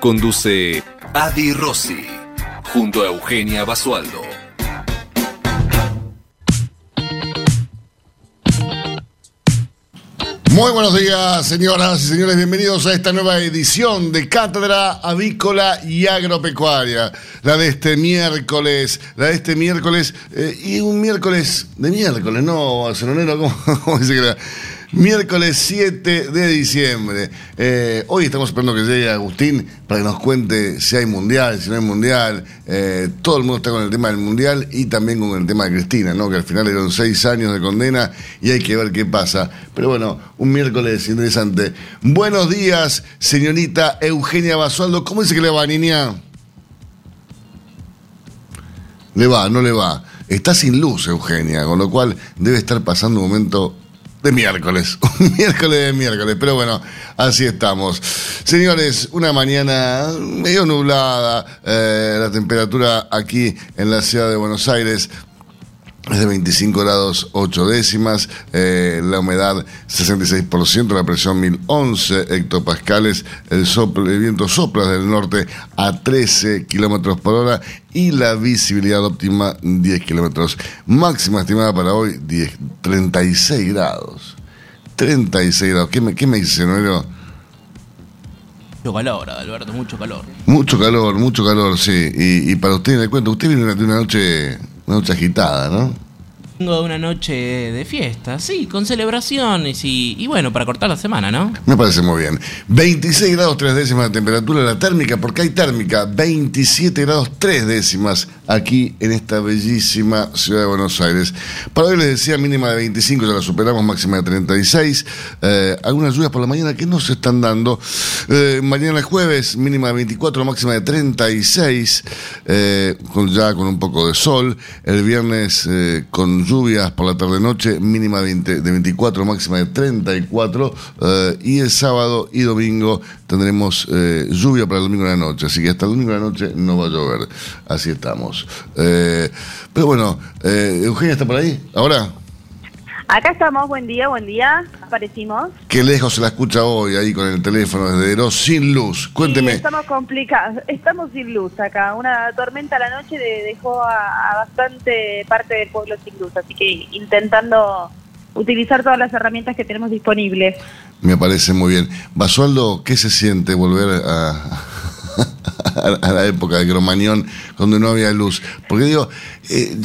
Conduce Adi Rossi, junto a Eugenia Basualdo. Muy buenos días, señoras y señores. Bienvenidos a esta nueva edición de Cátedra Avícola y Agropecuaria. La de este miércoles, la de este miércoles, eh, y un miércoles de miércoles, ¿no, Sononero? ¿Cómo, cómo dice que era? Miércoles 7 de diciembre. Eh, hoy estamos esperando que llegue Agustín para que nos cuente si hay mundial, si no hay mundial. Eh, todo el mundo está con el tema del mundial y también con el tema de Cristina, ¿no? Que al final dieron seis años de condena y hay que ver qué pasa. Pero bueno, un miércoles interesante. Buenos días, señorita Eugenia Basualdo. ¿Cómo dice que le va, niña? Le va, no le va. Está sin luz, Eugenia, con lo cual debe estar pasando un momento de miércoles, un miércoles de miércoles, pero bueno, así estamos. Señores, una mañana medio nublada, eh, la temperatura aquí en la ciudad de Buenos Aires es de 25 grados 8 décimas, eh, la humedad 66%, la presión 1011 hectopascales, el, soplo, el viento sopla del norte a 13 kilómetros por hora y la visibilidad óptima 10 kilómetros. Máxima estimada para hoy 10, 36 grados. 36 grados. ¿Qué me, qué me dice, Noero? Mucho calor, Alberto, mucho calor. Mucho calor, mucho calor, sí. Y, y para usted, le cuento, usted viene de una noche, una noche agitada, ¿no? Vengo de una noche de fiesta, sí, con celebraciones y, y bueno, para cortar la semana, ¿no? Me parece muy bien. 26 grados 3 décimas de temperatura la térmica, porque hay térmica, 27 grados 3 décimas aquí en esta bellísima ciudad de Buenos Aires. Para hoy les decía mínima de 25, ya la superamos, máxima de 36. Eh, algunas lluvias por la mañana que no se están dando. Eh, mañana jueves, mínima de 24, máxima de 36, eh, con, ya con un poco de sol. El viernes eh, con lluvias por la tarde-noche, mínima de, 20 de 24, máxima de 34. eh, y el sábado y domingo tendremos eh, lluvia para el domingo de la noche. Así que hasta el domingo de la noche no va a llover. Así estamos. Eh, pero bueno, eh, Eugenia está por ahí. Ahora, Acá estamos, buen día, buen día. Aparecimos. qué lejos se la escucha hoy ahí con el teléfono desde Eros sin luz. Sí, Cuénteme. estamos complicados, estamos sin luz acá. Una tormenta a la noche de- dejó a, a bastante parte del pueblo sin luz, así que intentando utilizar todas las herramientas que tenemos disponibles. Me parece muy bien. Basualdo, ¿qué se siente volver a, a la época de Cromañón donde no había luz? Porque digo, eh,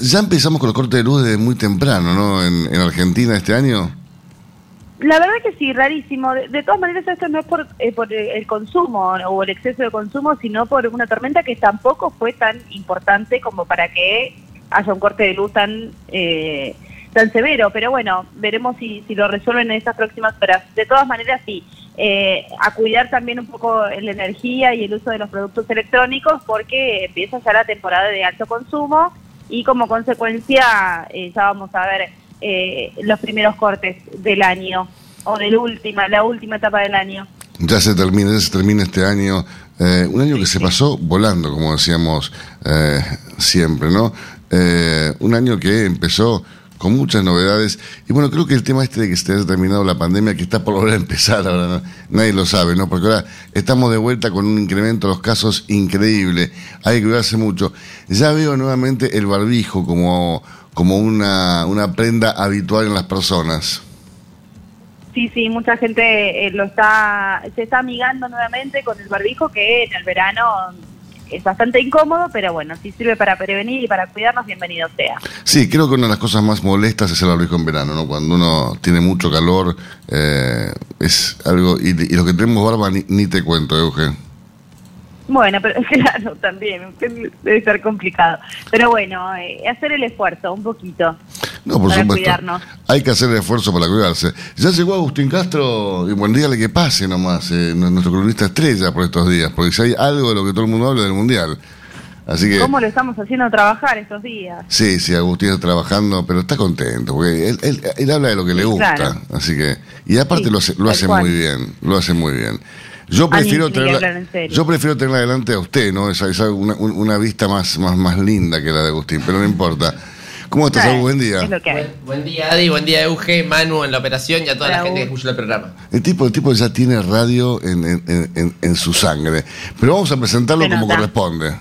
ya empezamos con los cortes de luz desde muy temprano, ¿no? En, en Argentina este año. La verdad que sí, rarísimo. De, de todas maneras, esto no es por, eh, por el consumo o el exceso de consumo, sino por una tormenta que tampoco fue tan importante como para que haya un corte de luz tan eh, tan severo. Pero bueno, veremos si, si lo resuelven en estas próximas horas. De todas maneras, sí. eh, a cuidar también un poco la energía y el uso de los productos electrónicos porque empieza ya la temporada de alto consumo y como consecuencia eh, ya vamos a ver eh, los primeros cortes del año o de la última, la última etapa del año. Ya se termina, ya se termina este año. eh, un año que se pasó volando, como decíamos eh, siempre, ¿no? Un año que empezó con muchas novedades. Y bueno, creo que el tema este de que se haya terminado la pandemia, que está por volver a empezar ahora, ¿no? nadie lo sabe, ¿no? Porque ahora estamos de vuelta con un incremento de los casos increíble. Hay que cuidarse mucho. Ya veo nuevamente el barbijo como, como una, una prenda habitual en las personas. Sí, sí, mucha gente eh, lo está, se está amigando nuevamente con el barbijo que en el verano es bastante incómodo, pero bueno, si sirve para prevenir y para cuidarnos, bienvenido sea. Sí, creo que una de las cosas más molestas es el barbijo en verano, ¿no? Cuando uno tiene mucho calor, eh, es algo... Y, y los que tenemos barba, ni, ni te cuento, Eugen. Bueno, pero claro, también debe ser complicado. Pero bueno, eh, hacer el esfuerzo, un poquito. No, por para supuesto. cuidarnos. Hay que hacer el esfuerzo para cuidarse. Ya llegó Agustín Castro, y bueno, dígale que pase nomás, eh, nuestro columnista estrella por estos días, porque si hay algo de lo que todo el mundo habla del Mundial. Así que... ¿Cómo lo estamos haciendo trabajar estos días? Sí, sí, Agustín está trabajando, pero está contento, porque él, él- él habla de lo que le gusta, Claro. así que, y aparte Sí, lo hace, lo hace cual. muy bien, lo hace muy bien. Yo prefiero tenerla, yo prefiero tenerla delante a usted, ¿no? Esa, esa una, un- una vista más, más, más linda que la de Agustín, pero no importa. ¿Cómo estás, Agus? Buen día. Es lo que hay. Buen, buen día, Adi, buen día, Euge, Manu en la operación y a toda la gente que escucha el programa. El tipo, el tipo ya tiene radio en, en- en- en- en su sangre, pero vamos a presentarlo Se como corresponde.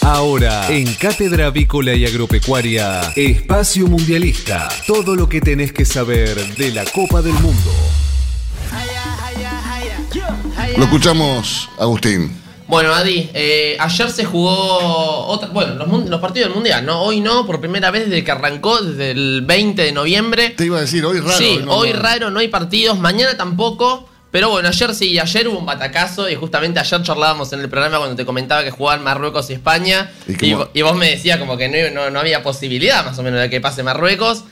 Ahora, en Cátedra Avícola y Agropecuaria, Espacio Mundialista. Todo lo que tenés que saber de la Copa del Mundo. Lo escuchamos, Agustín. Bueno, Adi, eh, ayer se jugó otra, bueno, los, los partidos del Mundial, ¿no? Hoy no, por primera vez desde que arrancó, desde el 20 de noviembre. Te iba a decir, hoy raro. sí, no, hoy no. raro, no hay partidos, mañana tampoco. Pero bueno, ayer sí, ayer hubo un batacazo y justamente ayer charlábamos en el programa cuando te comentaba que jugaban Marruecos y España. Y vos me decías como que no, no, no había posibilidad más o menos de que pase Marruecos.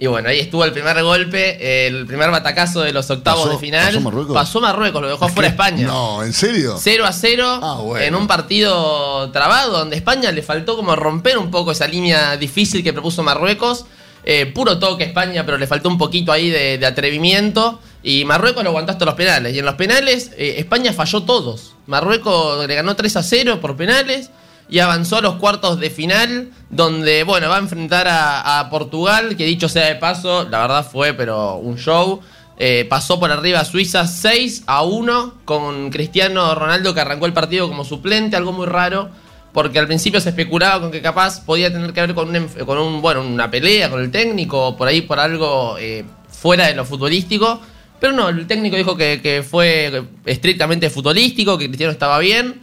Y bueno, ahí estuvo el primer golpe, el primer batacazo de los octavos ¿Pasó- de final. pasó Marruecos? Pasó Marruecos, lo dejó afuera España. No, ¿en serio? 0 a 0 Ah, bueno. en un partido trabado donde España le faltó como romper un poco esa línea difícil que propuso Marruecos. Eh, puro toque España, pero le faltó un poquito ahí de, de atrevimiento. Y Marruecos lo aguantó hasta los penales. Y en los penales eh, España falló todos. Marruecos le ganó 3 a 0 por penales y avanzó a los cuartos de final, donde, bueno, va a enfrentar a, Portugal, que dicho sea de paso, la verdad fue, pero un show. Eh, pasó por arriba a Suiza 6 a 1 con Cristiano Ronaldo que arrancó el partido como suplente, algo muy raro, porque al principio se especulaba con que capaz podía tener que ver con un, con un bueno, una pelea con el técnico, por ahí por algo eh, fuera de lo futbolístico. Pero no, el técnico dijo que fue estrictamente futbolístico, que Cristiano estaba bien,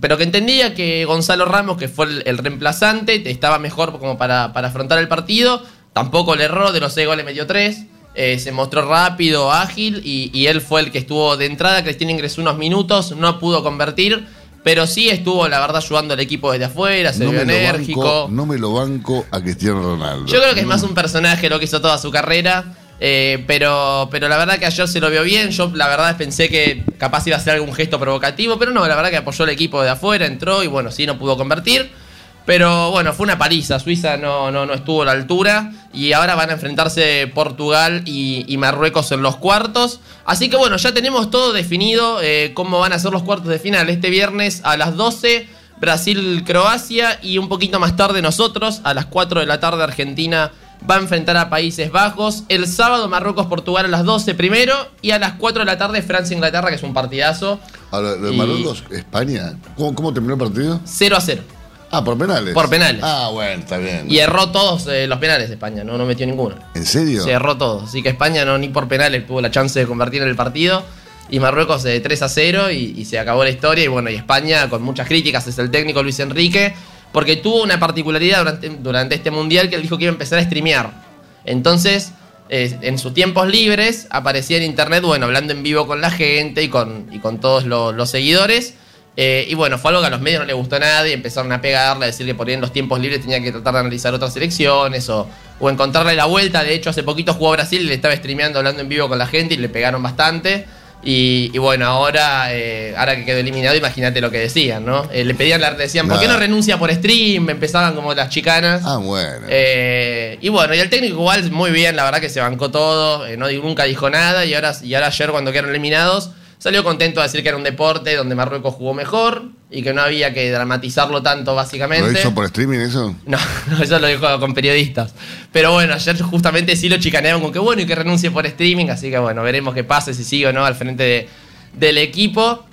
pero que entendía que Gonzalo Ramos, que fue el, el reemplazante, estaba mejor como para, para afrontar el partido. Tampoco le erró, de los seis goles metió tres. Eh, se mostró rápido, ágil y, y él fue el que estuvo de entrada. Cristiano ingresó unos minutos, no pudo convertir, pero sí estuvo, la verdad, ayudando al equipo desde afuera, se No vio enérgico. banco, no me lo banco a Cristiano Ronaldo. Yo creo que es más un personaje lo que hizo toda su carrera. Eh, pero, pero la verdad que ayer se lo vio bien. Yo la verdad pensé que capaz iba a ser algún gesto provocativo. Pero no, la verdad que apoyó al equipo de afuera, entró y bueno, sí, no pudo convertir. Pero bueno, fue una paliza. Suiza no, no, no estuvo a la altura. Y ahora van a enfrentarse Portugal y, y Marruecos en los cuartos. Así que bueno, ya tenemos todo definido eh, cómo van a ser los cuartos de final. Este viernes a las 12, Brasil-Croacia. Y un poquito más tarde nosotros, a las 4 de la tarde, Argentina va a enfrentar a Países Bajos. El sábado, Marruecos-Portugal a las 12 primero. Y a las 4 de la tarde, Francia-Inglaterra, que es un partidazo. Ahora, lo de Y- Marruecos, España, ¿cómo, cómo terminó el partido? 0 a 0. Ah, por penales. Por penales. Ah, bueno, está bien. Y erró todos eh, los penales España, no, no metió ninguno. ¿En serio? Se erró todo. Así que España no ni por penales tuvo la chance de convertir en el partido. Y Marruecos de 3 a 0 y, y se acabó la historia. Y bueno, y España con muchas críticas es el técnico Luis Enrique. Porque tuvo una particularidad durante, este mundial que él dijo que iba a empezar a streamear. Entonces, eh, en sus tiempos libres, aparecía en internet, bueno, hablando en vivo con la gente y con, y con todos lo- los seguidores. Eh, y bueno, fue algo que a los medios no le gustó a nadie, empezaron a pegarle, a decir que por ahí en los tiempos libres tenía que tratar de analizar otras elecciones o, o encontrarle la vuelta. De hecho, hace poquito jugó a Brasil y le estaba streameando hablando en vivo con la gente y le pegaron bastante. Y, y bueno, ahora, eh, ahora que quedó eliminado, imagínate lo que decían, ¿no? Eh, le pedían, le decían, ¿por qué no renuncia por stream? Empezaban como las chicanas. Ah, bueno. Eh, y bueno, y el técnico igual muy bien, la verdad que se bancó todo, eh, no, nunca dijo nada y ahora, y ahora ayer cuando quedaron eliminados salió contento a decir que era un deporte donde Marruecos jugó mejor y que no había que dramatizarlo tanto ¿Lo básicamente. hizo por streaming eso? No, no, eso lo dijo con periodistas. Pero bueno, ayer justamente sí lo chicanearon con que bueno y que renuncie por streaming, así que bueno, veremos qué pasa, si sigue o no al frente de- del equipo.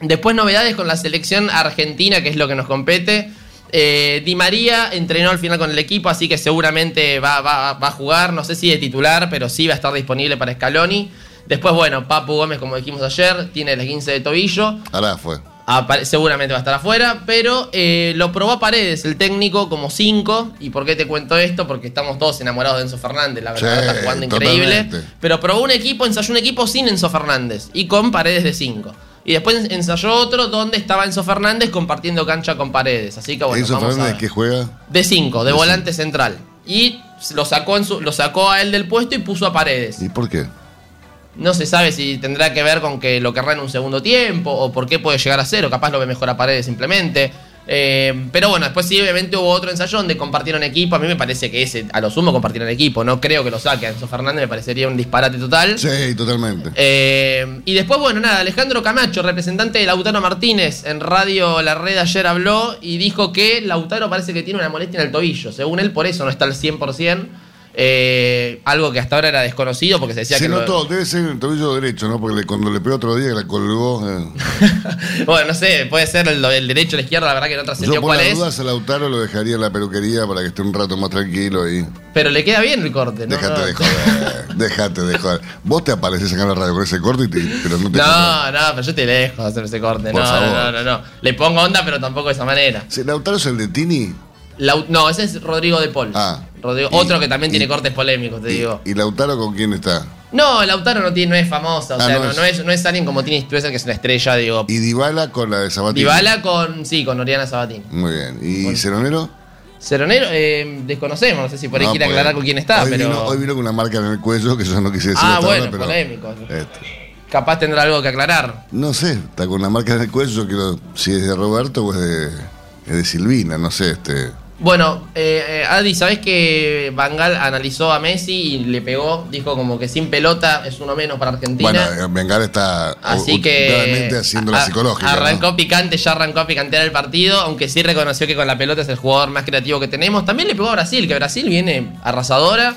Después novedades con la selección argentina, que es lo que nos compete. Eh, Di María entrenó al final con el equipo, así que seguramente va, va- va a jugar, no sé si de titular, pero sí va a estar disponible para Scaloni. Después, bueno, Papu Gómez, como dijimos ayer, tiene el 15 de tobillo. Ahora fue. Seguramente va a estar afuera, pero eh, lo probó a Paredes, el técnico, como 5. ¿Y por qué te cuento esto? Porque estamos todos enamorados de Enzo Fernández, la verdad, Sí, está jugando increíble. totalmente. Pero probó un equipo, ensayó un equipo sin Enzo Fernández y con Paredes de 5. Y después ensayó otro donde estaba Enzo Fernández compartiendo cancha con Paredes. Así que bueno, ¿Enzo vamos a Fernández ver. que juega? De 5, de De volante central. Y lo sacó, en su, lo sacó a él del puesto y puso a Paredes. ¿Y por qué? No se sabe si tendrá que ver con que lo querrá en un segundo tiempo o por qué puede llegar a cero. Capaz lo ve mejor a Paredes simplemente. Eh, pero bueno, después sí, obviamente hubo otro ensayo donde compartieron equipo. A mí me parece que ese, a lo sumo, compartieron equipo. No creo que lo saque a Enzo Fernández, me parecería un disparate total. Sí, totalmente. Eh, y después, bueno, nada, Alejandro Camacho, representante de Lautaro Martínez, en Radio La Red ayer habló y dijo que Lautaro parece que tiene una molestia en el tobillo. Según él, por eso no está al 100%. Eh, algo que hasta ahora era desconocido porque se decía Se que. lo- notó, debe ser el tobillo derecho, ¿no? Porque le- cuando le pegó otro día que la colgó. eh. bueno, no sé, puede ser el, el derecho o la izquierda, la verdad que no Yo trascendió por cuál es. dudas a Lautaro lo dejaría en la peluquería para que esté un rato más tranquilo y. Pero le queda bien el corte, ¿no? Déjate no, de joder, déjate de joder. Vos te apareces acá en la radio con ese corte y te, pero no te No, no, pero yo te dejo hacer ese corte. Por no, favor. no, no, no. Le pongo onda, pero tampoco de esa manera. Lautaro es el de Tini Lau- no, ese es Rodrigo de Paul. Ah. Rodrigo, Y- otro que también y- tiene cortes polémicos, te y, digo. y Lautaro con quién está. No, Lautaro no, tiene, no es famosa, o Ah, sea, no no, es. no es, no es alguien como Tini Stuessel, que es una estrella, digo. Y Dybala con la de Sabatini. Dybala con, sí, con Oriana Sabatini. Muy bien. ¿Y. Ceronero? Ceronero, eh, desconocemos, no sé si por ahí quiere pues, aclarar con quién está, hoy pero Vino, hoy vino con una marca en el cuello que yo no quise decir Ah, hasta bueno, ahora, pero. polémico. este, capaz tendrá algo que aclarar. no sé, está con una marca en el cuello. Yo quiero si es de Roberto o es de, es de Silvina, no sé. este Bueno, eh, eh, Adi, ¿sabés que Bangal analizó a Messi y le pegó? Dijo como que sin pelota es uno menos para Argentina. Bueno, Bengal está Así u- que haciendo la psicológica. ¿no? Arrancó picante, ya arrancó a picantear el partido, aunque sí reconoció que con la pelota es el jugador más creativo que tenemos. También le pegó a Brasil, que Brasil viene arrasadora.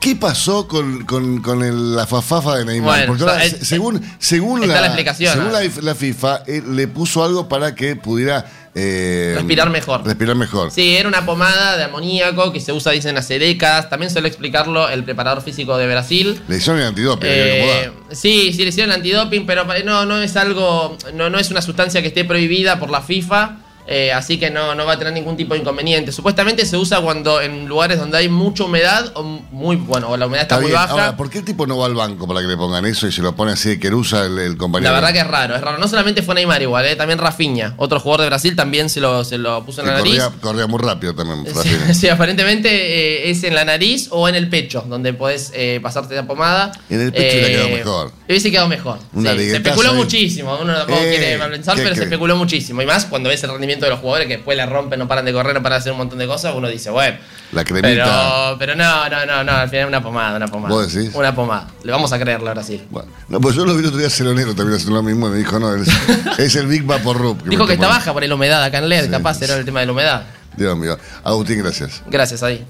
¿Qué pasó con, con, con el- la fafafa de Neymar? Bueno, Porque ahora, se- según, según, está la, la explicación, según ah. la, la FIFA, eh, le puso algo para que pudiera eh, Respirar mejor. Respirar mejor. Sí, era una pomada de amoníaco que se usa, dicen, hace décadas. También suele explicarlo el preparador físico de Brasil. Le hicieron el antidoping. Eh, sí, sí le hicieron antidoping, pero no, no es algo, no, no es una sustancia que esté prohibida por la FIFA. Eh, así que no, no va a tener ningún tipo de inconveniente. Supuestamente se usa cuando en lugares donde hay mucha humedad o muy bueno, o la humedad está, Está muy baja. Ahora, ¿por qué el tipo no va al banco para que le pongan eso y se lo pone así de querusa el, el compañero? la verdad que es raro, es raro. No solamente fue Neymar igual, eh, también Rafinha, otro jugador de Brasil, también se lo, se lo puso en Que la nariz. corría, muy rápido también. Sí, Rafinha. sí, aparentemente eh, es en la nariz o en el pecho, donde podés pasarte la pomada. En el pecho hubiera quedado mejor. Hubiese quedado mejor. Sí, se especuló ahí. muchísimo. Uno Eh, quiere pensar, ¿qué pero se especuló muchísimo. Y más cuando ves el rendimiento de los jugadores que después la rompen, no paran de correr, no paran de hacer un montón de cosas, uno dice, bueno. La cremita. Pero, pero no, no, no, no, al final una pomada, una pomada. ¿Vos decís? Una pomada. Le vamos a creerle a Brasil. Bueno, no, pues yo lo vi el otro día a Ceronero también haciendo lo mismo y me dijo, no, es, es el Big Vapor Rub. Dijo que está baja por la humedad acá en LED, Sí, capaz sí. era el tema de la humedad. Dios mío. Agustín, gracias. Gracias, Adi.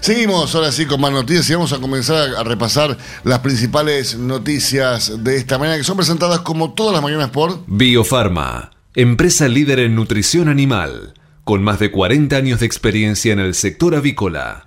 Seguimos ahora sí con más noticias y vamos a comenzar a, a repasar las principales noticias de esta mañana que son presentadas como todas las mañanas por... Biofarma, empresa líder en nutrición animal, con más de 40 años de experiencia en el sector avícola.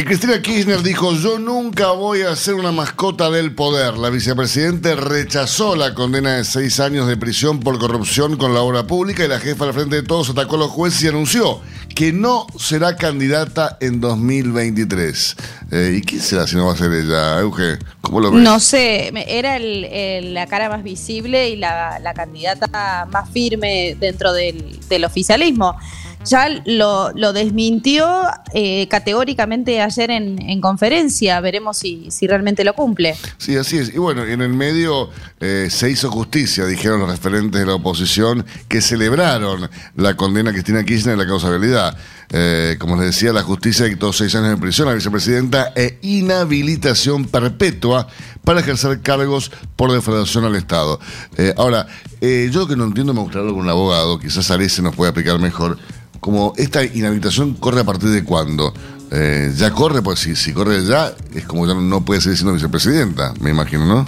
Y Cristina Kirchner dijo, yo nunca voy a ser una mascota del poder. La vicepresidenta rechazó la condena de seis años de prisión por corrupción con la obra pública y la jefa al frente de todos atacó a los jueces y anunció que no será candidata en 2023. Eh, ¿Y quién será si no va a ser ella, Euge? ¿Cómo lo ves? No sé, era el- la cara más visible y la, candidata más firme dentro del oficialismo. Ya lo, lo desmintió eh, categóricamente ayer en, en conferencia, veremos si, realmente lo cumple. Sí, así es. Y bueno, en el medio eh, se hizo justicia, dijeron los referentes de la oposición, que celebraron la condena a Cristina Kirchner de la causabilidad. Eh, como les decía, la justicia dictó seis años de prisión a la vicepresidenta e inhabilitación perpetua para ejercer cargos por defraudación al Estado. Eh, ahora, eh, yo que no entiendo, me gustaría hablar con un abogado, quizás Arese nos puede explicar mejor, como esta inhabilitación corre a partir de cuándo. Eh, ya corre, pues si, si corre ya, es como ya no puede seguir siendo vicepresidenta, me imagino, ¿no?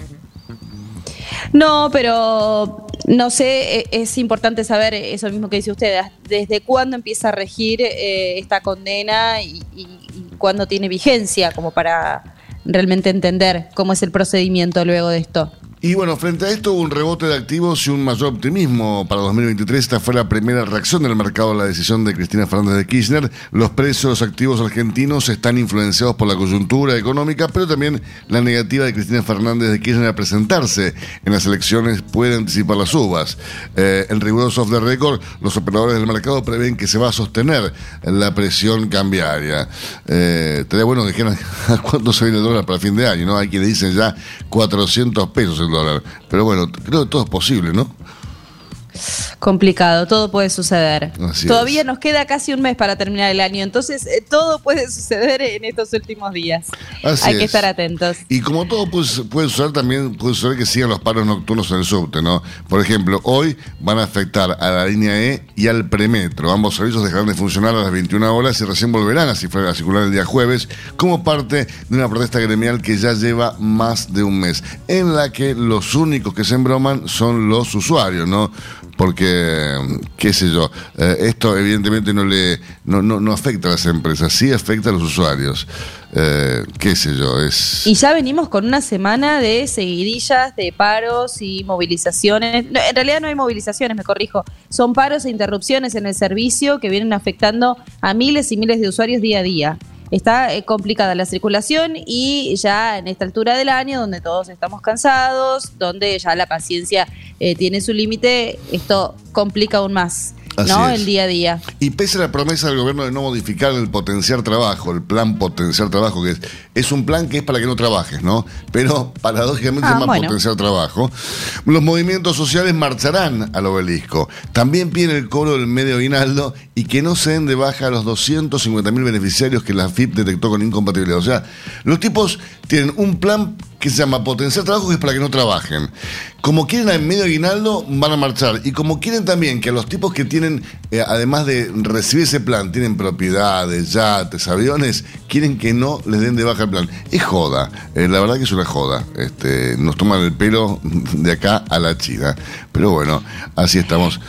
No, pero no sé, e- es importante saber eso mismo que dice usted, desde cuándo empieza a regir eh, esta condena y, cuándo tiene vigencia, como para realmente entender cómo es el procedimiento luego de esto. Y bueno, frente a esto hubo un rebote de activos y un mayor optimismo para 2023. Esta fue la primera reacción del mercado a la decisión de Cristina Fernández de Kirchner. Los precios activos argentinos están influenciados por la coyuntura económica, pero también la negativa de Cristina Fernández de Kirchner a presentarse en las elecciones puede anticipar las subas. Eh, en riguroso off the record, los operadores del mercado prevén que se va a sostener la presión cambiaria. Eh, bueno que dijeran a cuánto se viene el dólar para fin de año, ¿no? Hay quienes dicen ya 400 pesos el dólar. Pero bueno, creo que todo es posible, ¿no? Complicado, todo puede suceder. Así Todavía es. nos queda casi un mes para terminar el año, entonces eh, todo puede suceder en estos últimos días. Así Hay que es. estar atentos. Y como todo puede, puede suceder, también puede suceder que sigan los paros nocturnos en el subte, ¿no? Por ejemplo, hoy van a afectar a la línea E y al premetro. Ambos servicios dejarán de funcionar a las 21 horas y recién volverán a circular el día jueves como parte de una protesta gremial que ya lleva más de un mes, en la que los únicos que se embroman son los usuarios, ¿no? Porque, qué sé yo, eh, esto evidentemente no le no, no, no afecta a las empresas, sí afecta a los usuarios. Eh, qué sé yo, es... Y ya venimos con una semana de seguidillas, de paros y movilizaciones. En realidad no hay movilizaciones, me corrijo. Son paros e interrupciones en el servicio que vienen afectando a miles y miles de usuarios día a día. Está eh, complicada la circulación y ya en esta altura del año, donde todos estamos cansados, donde ya la paciencia eh, tiene su límite, esto complica aún más, Así ¿no? es. El día a día. Y pese a la promesa del gobierno de no modificar el potenciar trabajo, el plan potenciar trabajo, que es, es un plan que es para que no trabajes, ¿no? Pero paradójicamente Ah, se llama bueno. potenciar trabajo. Los movimientos sociales marcharán al obelisco. También piden el cobro del medio aguinaldo y que no se den de baja a los 250 mil beneficiarios que la FIP detectó con incompatibilidad. O sea, los tipos tienen un plan que se llama potenciar trabajo, que es para que no trabajen. Como quieren al medio aguinaldo, van a marchar. Y como quieren también que a los tipos que tienen, eh, además de recibir ese plan, tienen propiedades, yates, aviones, quieren que no les den de baja el plan. Es joda, eh, la verdad que es una joda. Este, nos toman el pelo de acá a la China. Pero bueno, así estamos.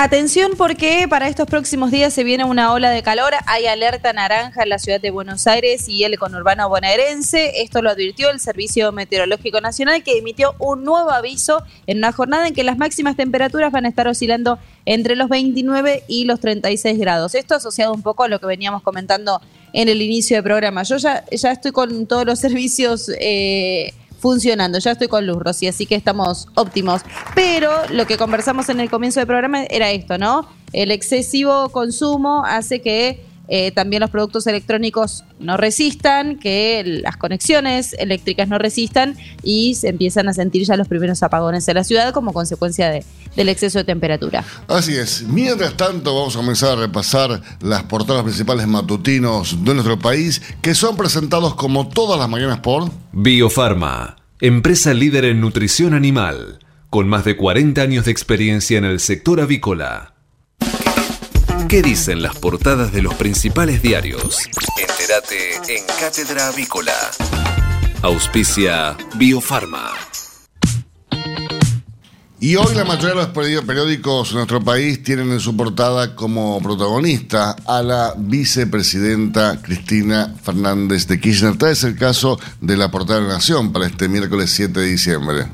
Atención porque para estos próximos días se viene una ola de calor. Hay alerta naranja en la ciudad de Buenos Aires y el conurbano bonaerense. Esto lo advirtió el Servicio Meteorológico Nacional que emitió un nuevo aviso en una jornada en que las máximas temperaturas van a estar oscilando entre los 29 y los 36 grados. Esto asociado un poco a lo que veníamos comentando en el inicio del programa. Yo ya, estoy con todos los servicios... eh, funcionando. Ya estoy con luz, Rosy, así que estamos óptimos. Pero lo que conversamos en el comienzo del programa era esto, ¿no? El excesivo consumo hace que eh, también los productos electrónicos no resistan, que las conexiones eléctricas no resistan y se empiezan a sentir ya los primeros apagones en la ciudad como consecuencia de- del exceso de temperatura. Así es. Mientras tanto, vamos a comenzar a repasar las portadas principales matutinos de nuestro país, que son presentados como todas las mañanas por... Biofarma, empresa líder en nutrición animal, con más de 40 años de experiencia en el sector avícola. ¿Qué dicen las portadas de los principales diarios? Entérate en Cátedra Avícola. Auspicia Biofarma. Y hoy la mayoría de los peri- periódicos de nuestro país tienen en su portada como protagonista a la vicepresidenta Cristina Fernández de Kirchner. Tal es el caso de la portada de la Nación para este miércoles 7 de diciembre.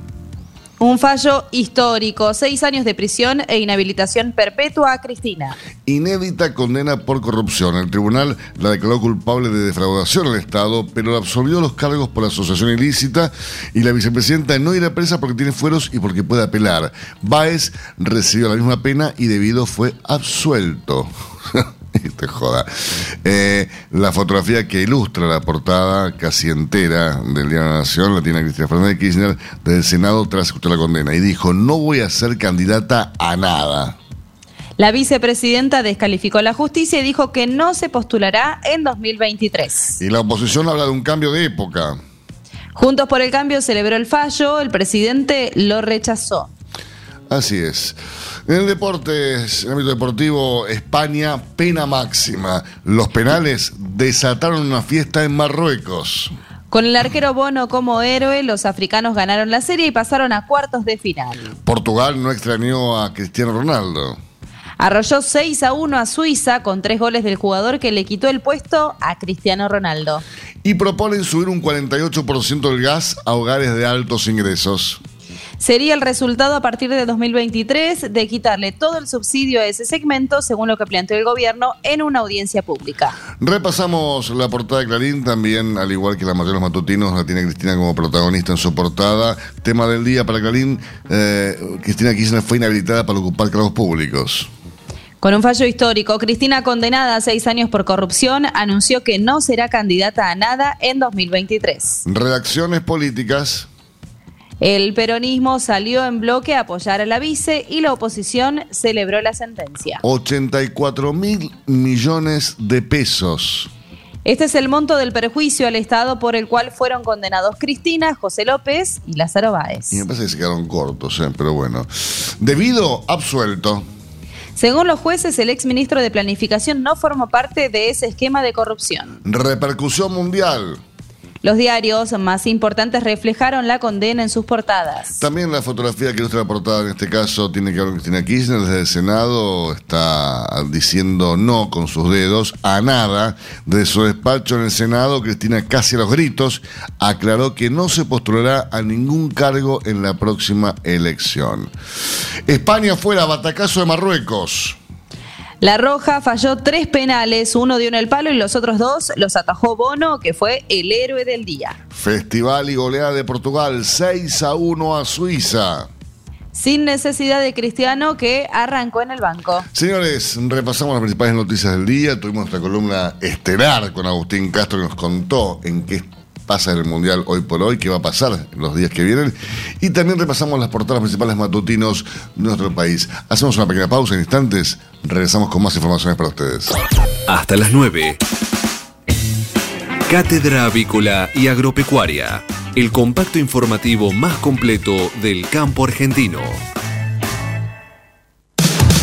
Un fallo histórico, seis años de prisión e inhabilitación perpetua a Cristina. Inédita condena por corrupción. El tribunal la declaró culpable de defraudación al Estado, pero le absolvió los cargos por asociación ilícita y la vicepresidenta no irá presa porque tiene fueros y porque puede apelar. Báez recibió la misma pena y debido fue absuelto. Te joda. Eh, la fotografía que ilustra la portada casi entera del Día de la Nación la tiene Cristina Fernández de Kirchner del Senado tras escuchar la condena y dijo, no voy a ser candidata a nada. La vicepresidenta descalificó la justicia y dijo que no se postulará en 2023. Y la oposición habla de un cambio de época. Juntos por el Cambio celebró el fallo, el presidente lo rechazó. Así es. En el deporte, en el ámbito deportivo, España, pena máxima. Los penales desataron una fiesta en Marruecos. Con el arquero Bono como héroe, los africanos ganaron la serie y pasaron a cuartos de final. Portugal no extrañó a Cristiano Ronaldo. Arrolló 6 a 1 a Suiza con tres goles del jugador que le quitó el puesto a Cristiano Ronaldo. Y proponen subir un 48% del gas a hogares de altos ingresos. Sería el resultado a partir de 2023 de quitarle todo el subsidio a ese segmento, según lo que planteó el gobierno en una audiencia pública. Repasamos la portada de Clarín, también, al igual que la mayoría de los matutinos, la tiene Cristina como protagonista en su portada. Tema del día para Clarín, eh, Cristina Kirchner fue inhabilitada para ocupar cargos públicos. Con un fallo histórico, Cristina, condenada a seis años por corrupción, anunció que no será candidata a nada en 2023. Redacciones políticas. El peronismo salió en bloque a apoyar a la vice y la oposición celebró la sentencia. 84 mil millones de pesos. Este es el monto del perjuicio al Estado por el cual fueron condenados Cristina, José López y Lázaro Báez. Y me parece que se quedaron cortos, ¿eh? pero bueno. Debido, absuelto. Según los jueces, el exministro de Planificación no formó parte de ese esquema de corrupción. Repercusión mundial. Los diarios más importantes reflejaron la condena en sus portadas. También la fotografía que ilustra la portada en este caso tiene que ver con Cristina Kirchner. Desde el Senado está diciendo no con sus dedos a nada. De su despacho en el Senado, Cristina casi a los gritos aclaró que no se postulará a ningún cargo en la próxima elección. España fuera, batacazo de Marruecos. La Roja falló tres penales, uno dio en el palo y los otros dos los atajó Bono, que fue el héroe del día. Festival y goleada de Portugal, 6 a 1 a Suiza. Sin necesidad de Cristiano que arrancó en el banco. Señores, repasamos las principales noticias del día. Tuvimos nuestra columna estelar con Agustín Castro que nos contó en qué pasa en el Mundial hoy por hoy, qué va a pasar los días que vienen. Y también repasamos las portadas principales matutinos de nuestro país. Hacemos una pequeña pausa en instantes. Regresamos con más informaciones para ustedes. Hasta las 9. Cátedra Avícola y Agropecuaria. El compacto informativo más completo del campo argentino.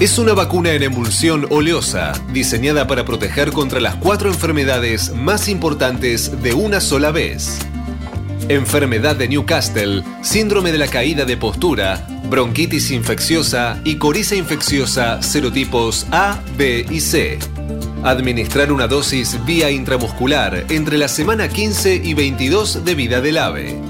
Es una vacuna en emulsión oleosa, diseñada para proteger contra las cuatro enfermedades más importantes de una sola vez. Enfermedad de Newcastle, síndrome de la caída de postura, bronquitis infecciosa y coriza infecciosa serotipos A, B y C. Administrar una dosis vía intramuscular entre la semana 15 y 22 de vida del ave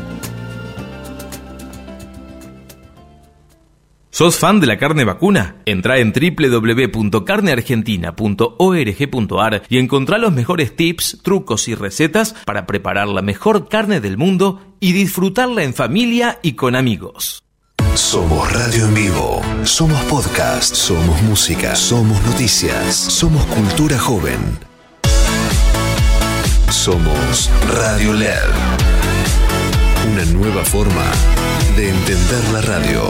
¿Sos fan de la carne vacuna? Entra en www.carneargentina.org.ar y encontrá los mejores tips, trucos y recetas para preparar la mejor carne del mundo y disfrutarla en familia y con amigos. Somos radio en vivo, somos podcast, somos música, somos noticias, somos cultura joven. Somos Radio LED. Una nueva forma de entender la radio.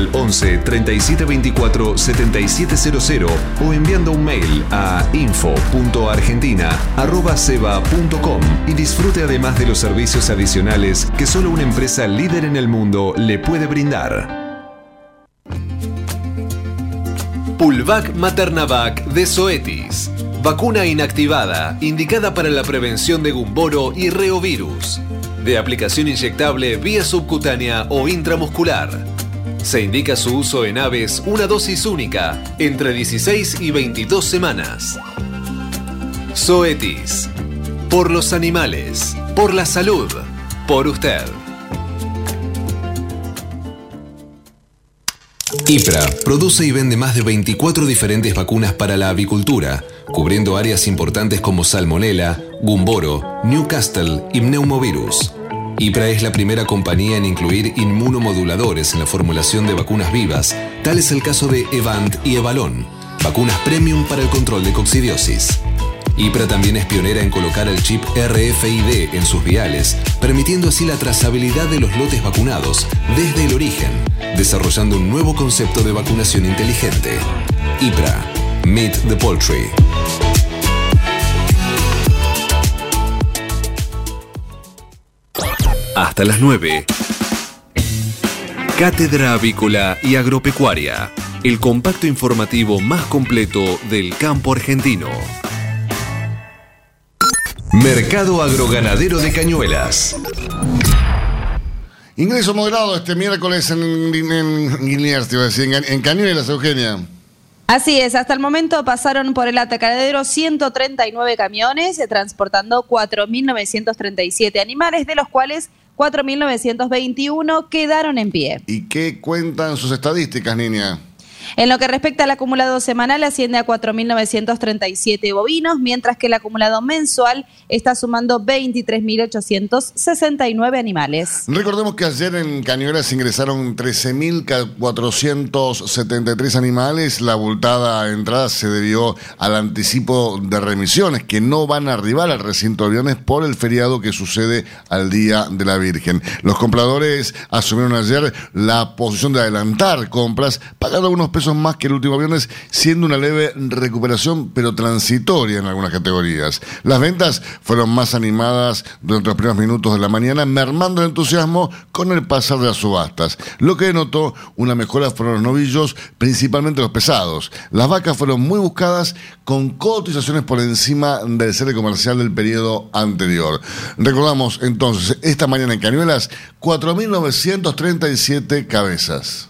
11 37 24 7700 o enviando un mail a info.argentina.ceba.com y disfrute además de los servicios adicionales que solo una empresa líder en el mundo le puede brindar. Pulvac Maternavac de Zoetis. Vacuna inactivada, indicada para la prevención de gumboro y reovirus. De aplicación inyectable vía subcutánea o intramuscular. Se indica su uso en aves una dosis única, entre 16 y 22 semanas. Zoetis. Por los animales. Por la salud. Por usted. IPRA produce y vende más de 24 diferentes vacunas para la avicultura, cubriendo áreas importantes como Salmonella, Gumboro, Newcastle y Pneumovirus. IPRA es la primera compañía en incluir inmunomoduladores en la formulación de vacunas vivas, tal es el caso de Evant y Evalon, vacunas premium para el control de coccidiosis. IPRA también es pionera en colocar el chip RFID en sus viales, permitiendo así la trazabilidad de los lotes vacunados desde el origen, desarrollando un nuevo concepto de vacunación inteligente. IPRA, Meet the Poultry. Hasta las 9. Cátedra Avícola y Agropecuaria, el compacto informativo más completo del campo argentino. Mercado Agroganadero de Cañuelas. Ingreso moderado este miércoles en, en, en Guilniers, te iba a decir, en, en Cañuelas, Eugenia. Así es, hasta el momento pasaron por el atacadero 139 camiones eh, transportando 4.937 animales, de los cuales 4.921 quedaron en pie. ¿Y qué cuentan sus estadísticas, niña? En lo que respecta al acumulado semanal, asciende a 4.937 bovinos, mientras que el acumulado mensual está sumando 23.869 animales. Recordemos que ayer en Cañuelas ingresaron 13.473 animales. La abultada entrada se debió al anticipo de remisiones que no van a arribar al recinto de aviones por el feriado que sucede al Día de la Virgen. Los compradores asumieron ayer la posición de adelantar compras, pagando unos pesos más que el último viernes, siendo una leve recuperación, pero transitoria en algunas categorías. Las ventas fueron más animadas durante los primeros minutos de la mañana, mermando el entusiasmo con el pasar de las subastas. Lo que denotó una mejora fueron los novillos, principalmente los pesados. Las vacas fueron muy buscadas con cotizaciones por encima del cierre comercial del periodo anterior. Recordamos entonces, esta mañana en Cañuelas, 4.937 cabezas.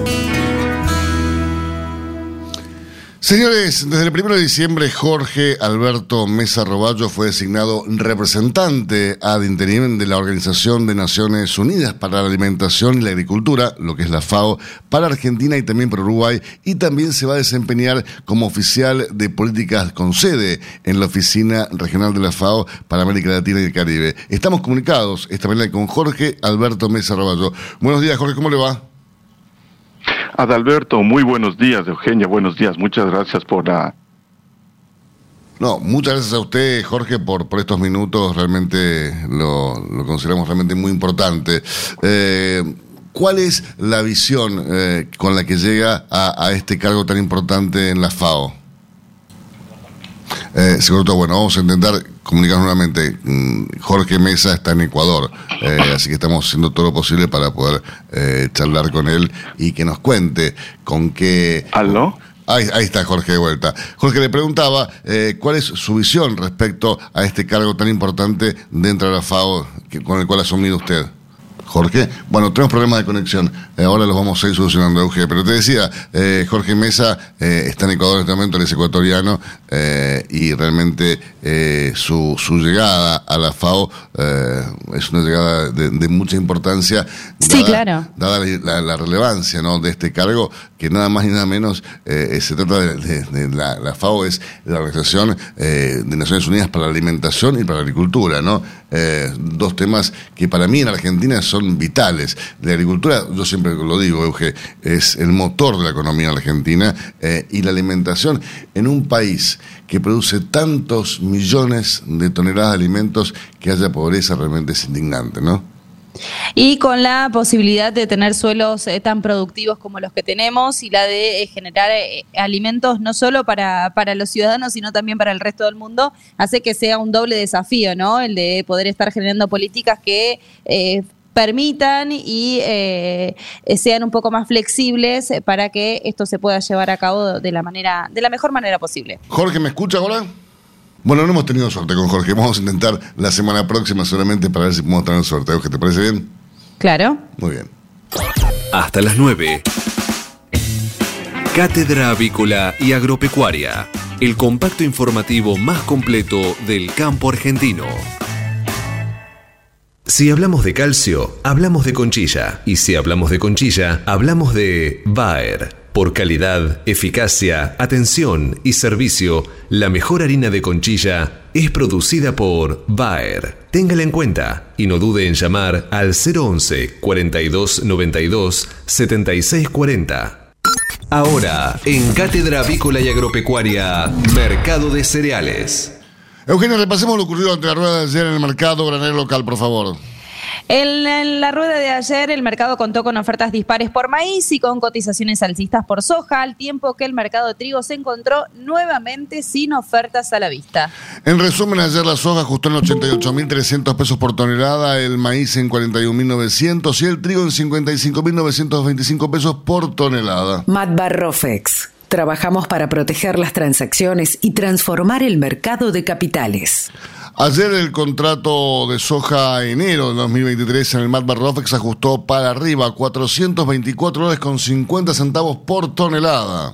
Señores, desde el 1 de diciembre Jorge Alberto Mesa Roballo fue designado representante ad interim de la Organización de Naciones Unidas para la Alimentación y la Agricultura, lo que es la FAO, para Argentina y también para Uruguay, y también se va a desempeñar como oficial de políticas con sede en la Oficina Regional de la FAO para América Latina y el Caribe. Estamos comunicados esta mañana con Jorge Alberto Mesa Roballo. Buenos días, Jorge, ¿cómo le va? Adalberto, muy buenos días, Eugenia, buenos días, muchas gracias por la... No, muchas gracias a usted, Jorge, por, estos minutos, realmente lo, lo consideramos realmente muy importante. Eh, ¿Cuál es la visión eh, con la que llega a, a, este cargo tan importante en la FAO? Eh, seguro todo, bueno, vamos a intentar comunicarnos nuevamente. Mm, Jorge Mesa está en Ecuador, eh, así que estamos haciendo todo lo posible para poder eh, charlar con él y que nos cuente con qué... ¿Aló? Ahí, ahí, está Jorge de vuelta. Jorge le preguntaba eh, cuál es su visión respecto a este cargo tan importante dentro de la FAO que, con el cual ha asumido usted. Jorge. Bueno, tenemos problemas de conexión. Eh, ahora los vamos a ir solucionando, Euge. Pero te decía, eh, Jorge Mesa eh, está en Ecuador en este momento, él es ecuatoriano, eh, y realmente eh, su, su llegada a la FAO es una llegada de, de mucha importancia. Sí, claro. Dada la, la, relevancia ¿no? de este cargo, que nada más y nada menos se trata de, de, de la, la, FAO, es la Organización de Naciones Unidas para la Alimentación y para la Agricultura, ¿no? Eh, dos temas que para mí en Argentina son vitales. La agricultura, yo siempre lo digo, Euge, es el motor de la economía argentina eh, y la alimentación en un país que produce tantos millones de toneladas de alimentos que haya pobreza realmente es indignante, ¿no? Y con la posibilidad de tener suelos eh, tan productivos como los que tenemos y la de eh, generar eh, alimentos no solo para, para los ciudadanos, sino también para el resto del mundo, hace que sea un doble desafío, ¿no? El de poder estar generando políticas que permitan y sean un poco más flexibles para que esto se pueda llevar a cabo de la manera, de la mejor manera posible. Jorge, ¿me escucha ahora? Bueno, no hemos tenido suerte con Jorge. Vamos a intentar la semana próxima solamente para ver si podemos tener suerte. ¿Te parece bien? Claro. Muy bien. Hasta las 9. Cátedra Avícola y Agropecuaria. El compacto informativo más completo del campo argentino. Si hablamos de calcio, hablamos de conchilla. Y si hablamos de conchilla, hablamos de Bayer. Por calidad, eficacia, atención y servicio, la mejor harina de conchilla es producida por Bayer. Téngala en cuenta y no dude en llamar al 011 42 92 76 40. Ahora, en Cátedra Avícola y Agropecuaria, Mercado de Cereales. Eugenio, repasemos lo ocurrido ante la rueda de ayer en el mercado granero local, por favor. En, la rueda de ayer, el mercado contó con ofertas dispares por maíz y con cotizaciones alcistas por soja, al tiempo que el mercado de trigo se encontró nuevamente sin ofertas a la vista. En resumen, ayer la soja ajustó en 88.300 pesos por tonelada, el maíz en 41.900 y el trigo en 55.925 pesos por tonelada. Matt Barrofex. Trabajamos para proteger las transacciones y transformar el mercado de capitales. Ayer el contrato de soja enero de 2023 en el Mat Rofex ajustó para arriba 424 dólares con 50 centavos por tonelada.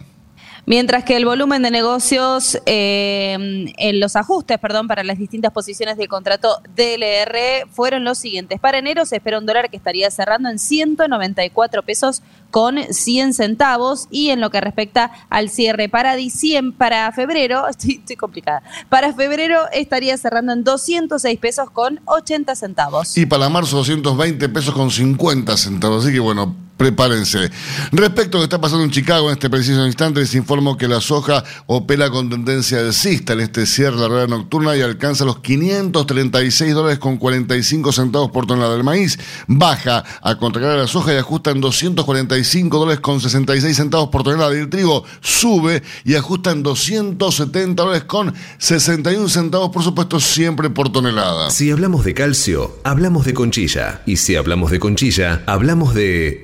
Mientras que el volumen de negocios eh, en los ajustes, perdón, para las distintas posiciones del contrato DLR fueron los siguientes. Para enero se espera un dólar que estaría cerrando en 194 pesos con 100 centavos y en lo que respecta al cierre para diciembre, para febrero, estoy, estoy, complicada, para febrero estaría cerrando en 206 pesos con 80 centavos. Y para marzo 220 pesos con 50 centavos, así que bueno, prepárense. Respecto a lo que está pasando en Chicago en este preciso instante, les informo que la soja opera con tendencia alcista en este cierre de la rueda nocturna y alcanza los 536 dólares con 45 centavos por tonelada. del maíz baja a contragar la soja y ajusta en 245 dólares con 66 centavos por tonelada. Y el trigo sube y ajusta en 270 dólares con 61 centavos, por supuesto, siempre por tonelada. Si hablamos de calcio, hablamos de conchilla. Y si hablamos de conchilla, hablamos de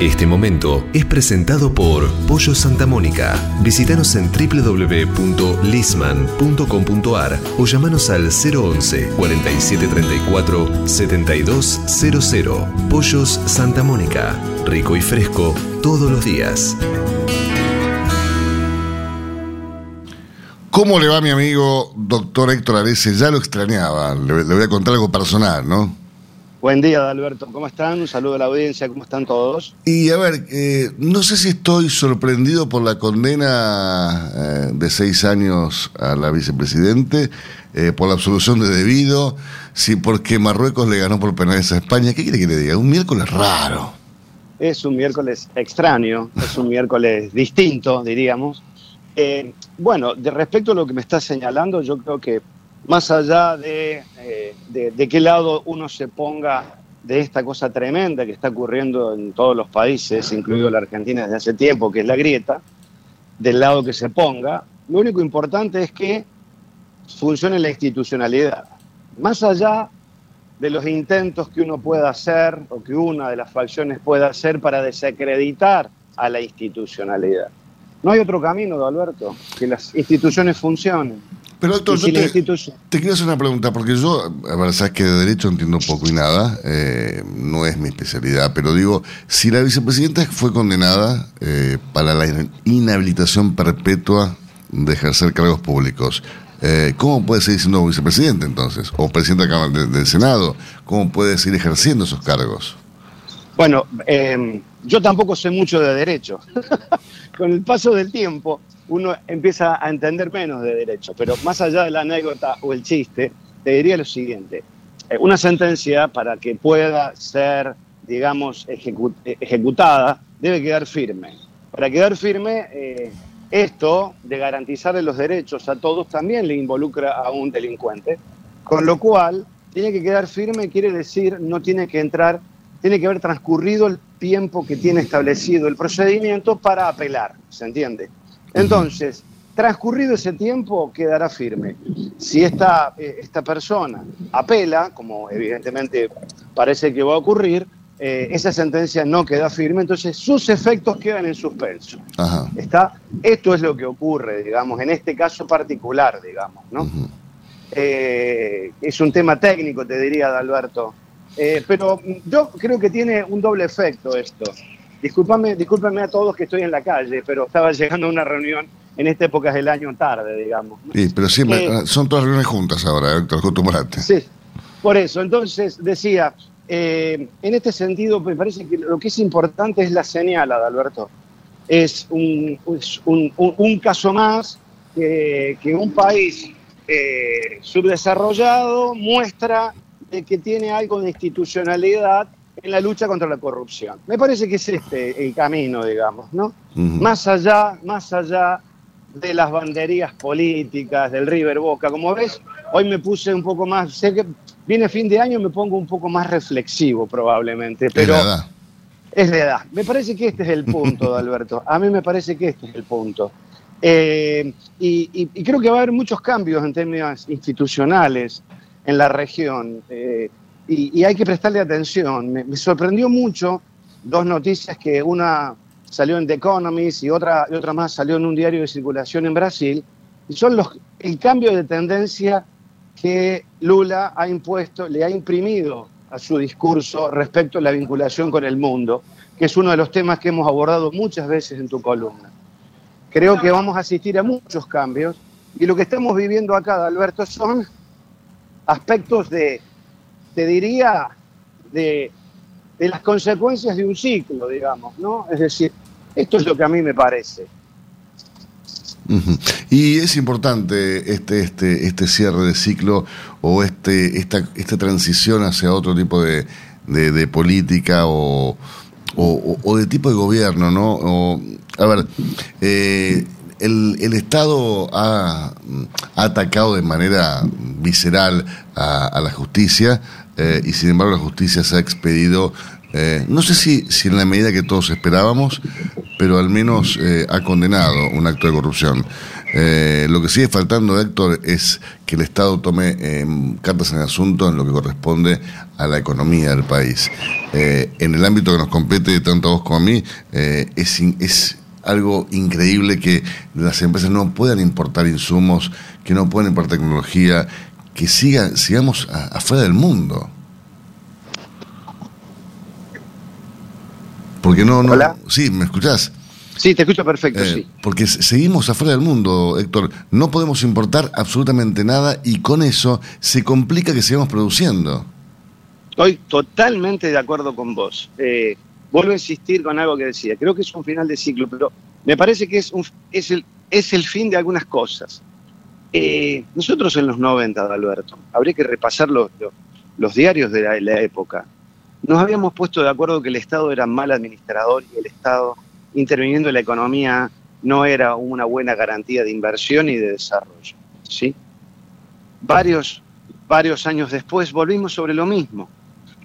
Este momento es presentado por Pollo Santa Mónica. Visítanos en www.lisman.com.ar o llamanos al 011 4734 7200. Pollos Santa Mónica. Rico y fresco todos los días. ¿Cómo le va mi amigo doctor Héctor Arece? Ya lo extrañaba. Le voy a contar algo personal, ¿no? Buen día, Alberto. ¿Cómo están? Un saludo a la audiencia. ¿Cómo están todos? Y a ver, eh, no sé si estoy sorprendido por la condena eh, de seis años a la vicepresidente, eh, por la absolución de debido, si porque Marruecos le ganó por penales a España. ¿Qué quiere que le diga? Un miércoles raro. Es un miércoles extraño, es un miércoles distinto, diríamos. bueno, de respecto a lo que me está señalando, yo creo que más allá de, de, qué lado uno se ponga de esta cosa tremenda que está ocurriendo en todos los países, incluido la Argentina desde hace tiempo, que es la grieta, del lado que se ponga, lo único importante es que funcione la institucionalidad. más allá de los intentos que uno pueda hacer o que una de las facciones pueda hacer para desacreditar a la institucionalidad. No hay otro camino, Alberto, que las instituciones funcionen. Pero doctor, si yo te, quiero hacer una pregunta, porque yo, a ver, sabes que de derecho entiendo poco y nada, eh, no es mi especialidad, pero digo, si la vicepresidenta fue condenada eh, para la in- inhabilitación perpetua de ejercer cargos públicos, eh, ¿cómo puede seguir siendo vicepresidente entonces? O presidente de la Cámara- de- del Senado, ¿cómo puede seguir ejerciendo esos cargos? Bueno, eh, yo tampoco sé mucho de derecho. Con el paso del tiempo uno empieza a entender menos de derecho, pero más allá de la anécdota o el chiste, te diría lo siguiente. Eh, una sentencia para que pueda ser, digamos, eh, ejecutada, debe quedar firme. Para quedar firme, eh, esto de garantizarle los derechos a todos también le involucra a un delincuente, con lo cual tiene que quedar firme, quiere decir, no tiene que entrar, tiene que haber transcurrido el tiempo que tiene establecido el procedimiento para apelar, ¿se entiende? Entonces, transcurrido ese tiempo, quedará firme. Si esta, eh, esta persona apela, como evidentemente parece que va a ocurrir, eh, esa sentencia no queda firme, entonces sus efectos quedan en suspenso. Ajá. ¿Está? Esto es lo que ocurre, digamos, en este caso particular, digamos, ¿no? Eh, es un tema técnico, te diría, Alberto. Eh, pero yo creo que tiene un doble efecto esto. Discúlpame, discúlpame a todos que estoy en la calle, pero estaba llegando a una reunión en esta época del año tarde, digamos. Sí, pero siempre, Eh, son todas reuniones juntas ahora, doctor Acostumbrate. Sí, por eso. Entonces, decía, eh, en este sentido, me parece que lo que es importante es la señal, Adalberto. Es un, es un, un- un caso más que, que un país eh, subdesarrollado muestra de que tiene algo de institucionalidad en la lucha contra la corrupción. Me parece que es este el camino, digamos, ¿no? Más allá, más allá de las banderías políticas, del River Boca. Como ves, hoy me puse un poco más, sé que viene fin de año, me pongo un poco más reflexivo probablemente, pero Es la edad. es la edad. Me parece que este es el punto, Alberto. A mí me parece que este es el punto. Eh, y, y- y creo que va a haber muchos cambios en términos institucionales en la región eh, y, hay que prestarle atención. Me, sorprendió mucho dos noticias que una salió en The Economist y otra, otra más salió en un diario de circulación en Brasil, y son los, el cambio de tendencia que Lula ha impuesto, le ha imprimido a su discurso respecto a la vinculación con el mundo, que es uno de los temas que hemos abordado muchas veces en tu columna. Creo que vamos a asistir a muchos cambios y lo que estamos viviendo acá, Alberto, son aspectos de, te diría, de, de las consecuencias de un ciclo, digamos, ¿no? Es decir, esto es lo que a mí me parece. Y es importante este, este, este cierre de ciclo o este, esta, transición hacia otro tipo de, de- política o, o- de tipo de gobierno, ¿no? A ver, eh, el, el Estado ha, atacado de manera visceral a, la justicia eh, y sin embargo la justicia se ha expedido, eh, no sé si, en la medida que todos esperábamos, pero al menos eh, ha condenado un acto de corrupción. Lo que sigue faltando, Héctor, es que el Estado tome eh, cartas en el asunto en lo que corresponde a la economía del país. En el ámbito que nos compete, tanto a vos como a mí, es, es algo increíble que las empresas no puedan importar insumos, que no puedan importar tecnología, que sigan, sigamos a- afuera del mundo. Porque no, no. Hola. Sí, ¿me escuchás? Sí, te escucho perfecto, Eh, sí. Porque se- seguimos afuera del mundo, Héctor. No podemos importar absolutamente nada y con eso se complica que sigamos produciendo. Estoy totalmente de acuerdo con vos. Eh, vuelvo a insistir con algo que decía. Creo que es un final de ciclo, pero me parece que es, el, fin de algunas cosas. Eh, nosotros en los 90, Alberto, habría que repasar los, diarios de la, época. Nos habíamos puesto de acuerdo que el Estado era mal administrador y el Estado interviniendo en la economía no era una buena garantía de inversión y de desarrollo. ¿sí? Varios años después volvimos sobre lo mismo.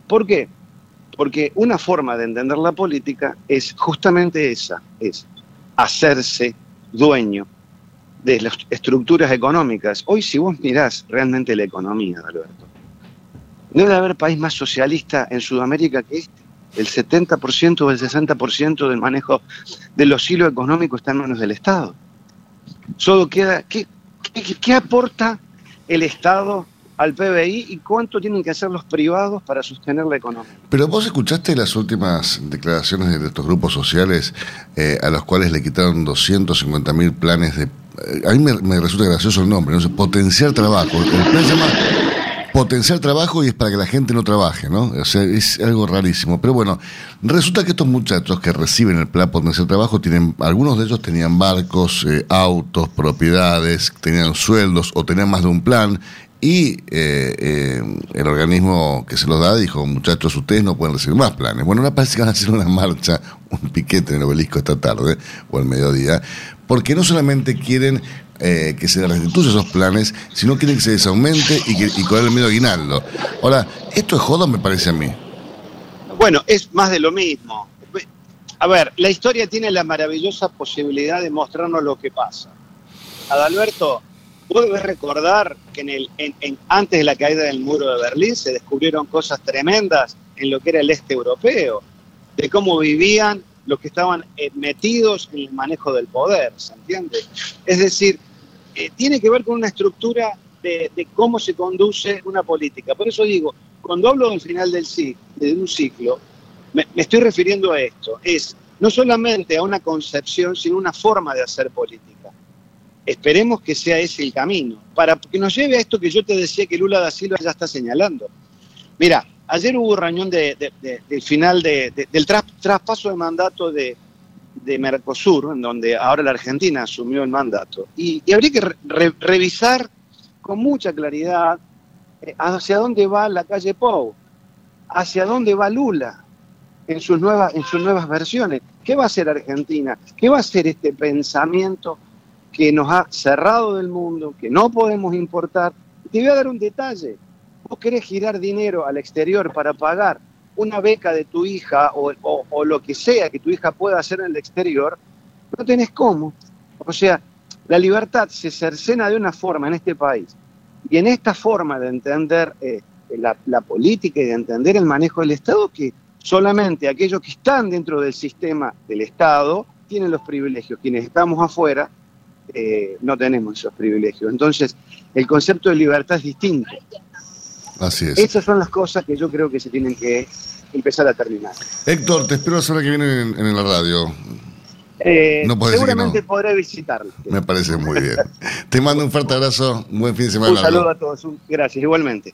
¿Por qué? Porque una forma de entender la política es justamente esa, es hacerse dueño de las estructuras económicas. Hoy si vos mirás realmente la economía, Alberto, No debe haber país más socialista en Sudamérica que este. El 70% o el 60% del manejo de los hilos económicos está en manos del Estado. Solo queda, ¿qué, qué, qué aporta el Estado al PBI y cuánto tienen que hacer los privados para sostener la economía? Pero vos escuchaste las últimas declaraciones de estos grupos sociales eh, a los cuales le quitaron 250 mil planes de... eh, a mí me, resulta gracioso el nombre, no potenciar trabajo. El plan se llama potenciar trabajo y es para que la gente no trabaje, ¿no? O sea, es algo rarísimo. Pero bueno, resulta que estos muchachos que reciben el plan potenciar trabajo tienen, algunos de ellos tenían barcos, eh, autos, propiedades, tenían sueldos o tenían más de un plan. Y eh, eh, el organismo que se los da dijo, muchachos, ustedes no pueden recibir más planes. Bueno, ahora parece que van a hacer una marcha, un piquete en el obelisco esta tarde o al mediodía, porque no solamente quieren eh, que se restituya esos planes, sino quieren que se les aumente y, que, y cobrar el medio aguinaldo. Ahora, esto es joda, me parece a mí. Bueno, es más de lo mismo. A ver, la historia tiene la maravillosa posibilidad de mostrarnos lo que pasa. Adalberto, vos debes recordar que en el, en- antes de la caída del muro de Berlín se descubrieron cosas tremendas en lo que era el este europeo, de cómo vivían los que estaban eh, metidos en el manejo del poder, ¿se entiende? Es decir, eh, tiene que ver con una estructura de, de cómo se conduce una política. Por eso digo, cuando hablo del final del ciclo, de un ciclo, me, me estoy refiriendo a esto. Es no solamente a una concepción, sino una forma de hacer política. Esperemos que sea ese el camino, para que nos lleve a esto que yo te decía que Lula da Silva ya está señalando. Mira, ayer hubo reunión de- de- de- del final de- de- del tras- traspaso de mandato de, Mercosur, en donde ahora la Argentina asumió el mandato. Y, habría que re- re- revisar con mucha claridad eh, hacia dónde va la calle Pou, hacia dónde va Lula en sus nuevas, en sus nuevas versiones. ¿Qué va a hacer Argentina? ¿Qué va a hacer este pensamiento que nos ha cerrado del mundo, que no podemos importar? Te voy a dar un detalle. Vos querés girar dinero al exterior para pagar una beca de tu hija o, lo que sea que tu hija pueda hacer en el exterior, no tenés cómo. O sea, la libertad se cercena de una forma en este país. Y en esta forma de entender eh, la política y de entender el manejo del Estado, que solamente aquellos que están dentro del sistema del Estado tienen los privilegios. Quienes estamos afuera eh, no tenemos esos privilegios. Entonces, el concepto de libertad es distinto. Así es. Esas son las cosas que yo creo que se tienen que empezar a terminar. Héctor, te espero la semana que viene en, en la radio. Eh, No seguramente no. podré visitarlo. Me parece muy bien. te mando un fuerte abrazo, un buen fin de semana. Un saludo a todos. Gracias, igualmente.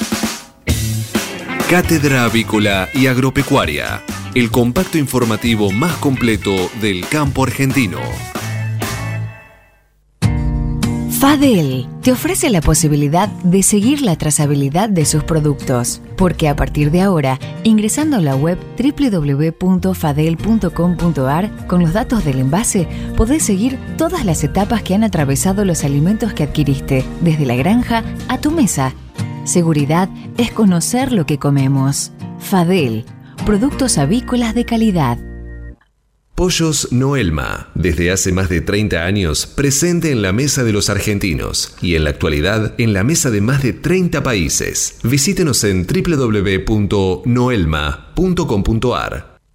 Cátedra Avícola y Agropecuaria, el compacto informativo más completo del campo argentino. Fadel te ofrece la posibilidad de seguir la trazabilidad de sus productos, porque a partir de ahora, ingresando a la web www.fadel.com.ar con los datos del envase, podés seguir todas las etapas que han atravesado los alimentos que adquiriste, desde la granja a tu mesa. Seguridad es conocer lo que comemos. Fadel, productos avícolas de calidad. Pollos Noelma, desde hace más de 30 años presente en la mesa de los argentinos y en la actualidad en la mesa de más de 30 países. Visítenos en www.noelma.com.ar.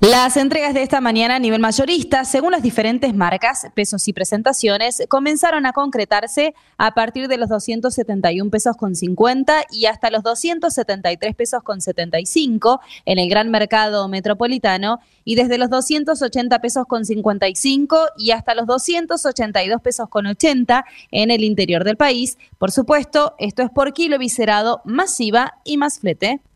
Las entregas de esta mañana a nivel mayorista, según las diferentes marcas, pesos y presentaciones, comenzaron a concretarse a partir de los 271 pesos con 50 y hasta los 273 pesos con 75 en el gran mercado metropolitano y desde los 280 pesos con 55 y hasta los 282 pesos con 80 en el interior del país. Por supuesto, esto es por kilo viscerado, masiva y más flete.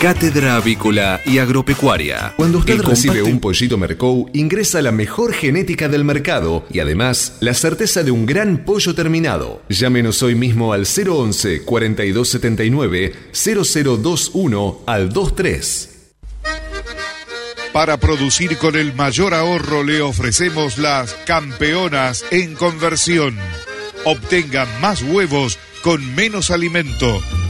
Cátedra Avícola y Agropecuaria. Cuando usted recibe un pollito Mercou, ingresa la mejor genética del mercado y además la certeza de un gran pollo terminado. Llámenos hoy mismo al 011 4279 0021 al 23. Para producir con el mayor ahorro le ofrecemos las campeonas en conversión. Obtenga más huevos con menos alimento,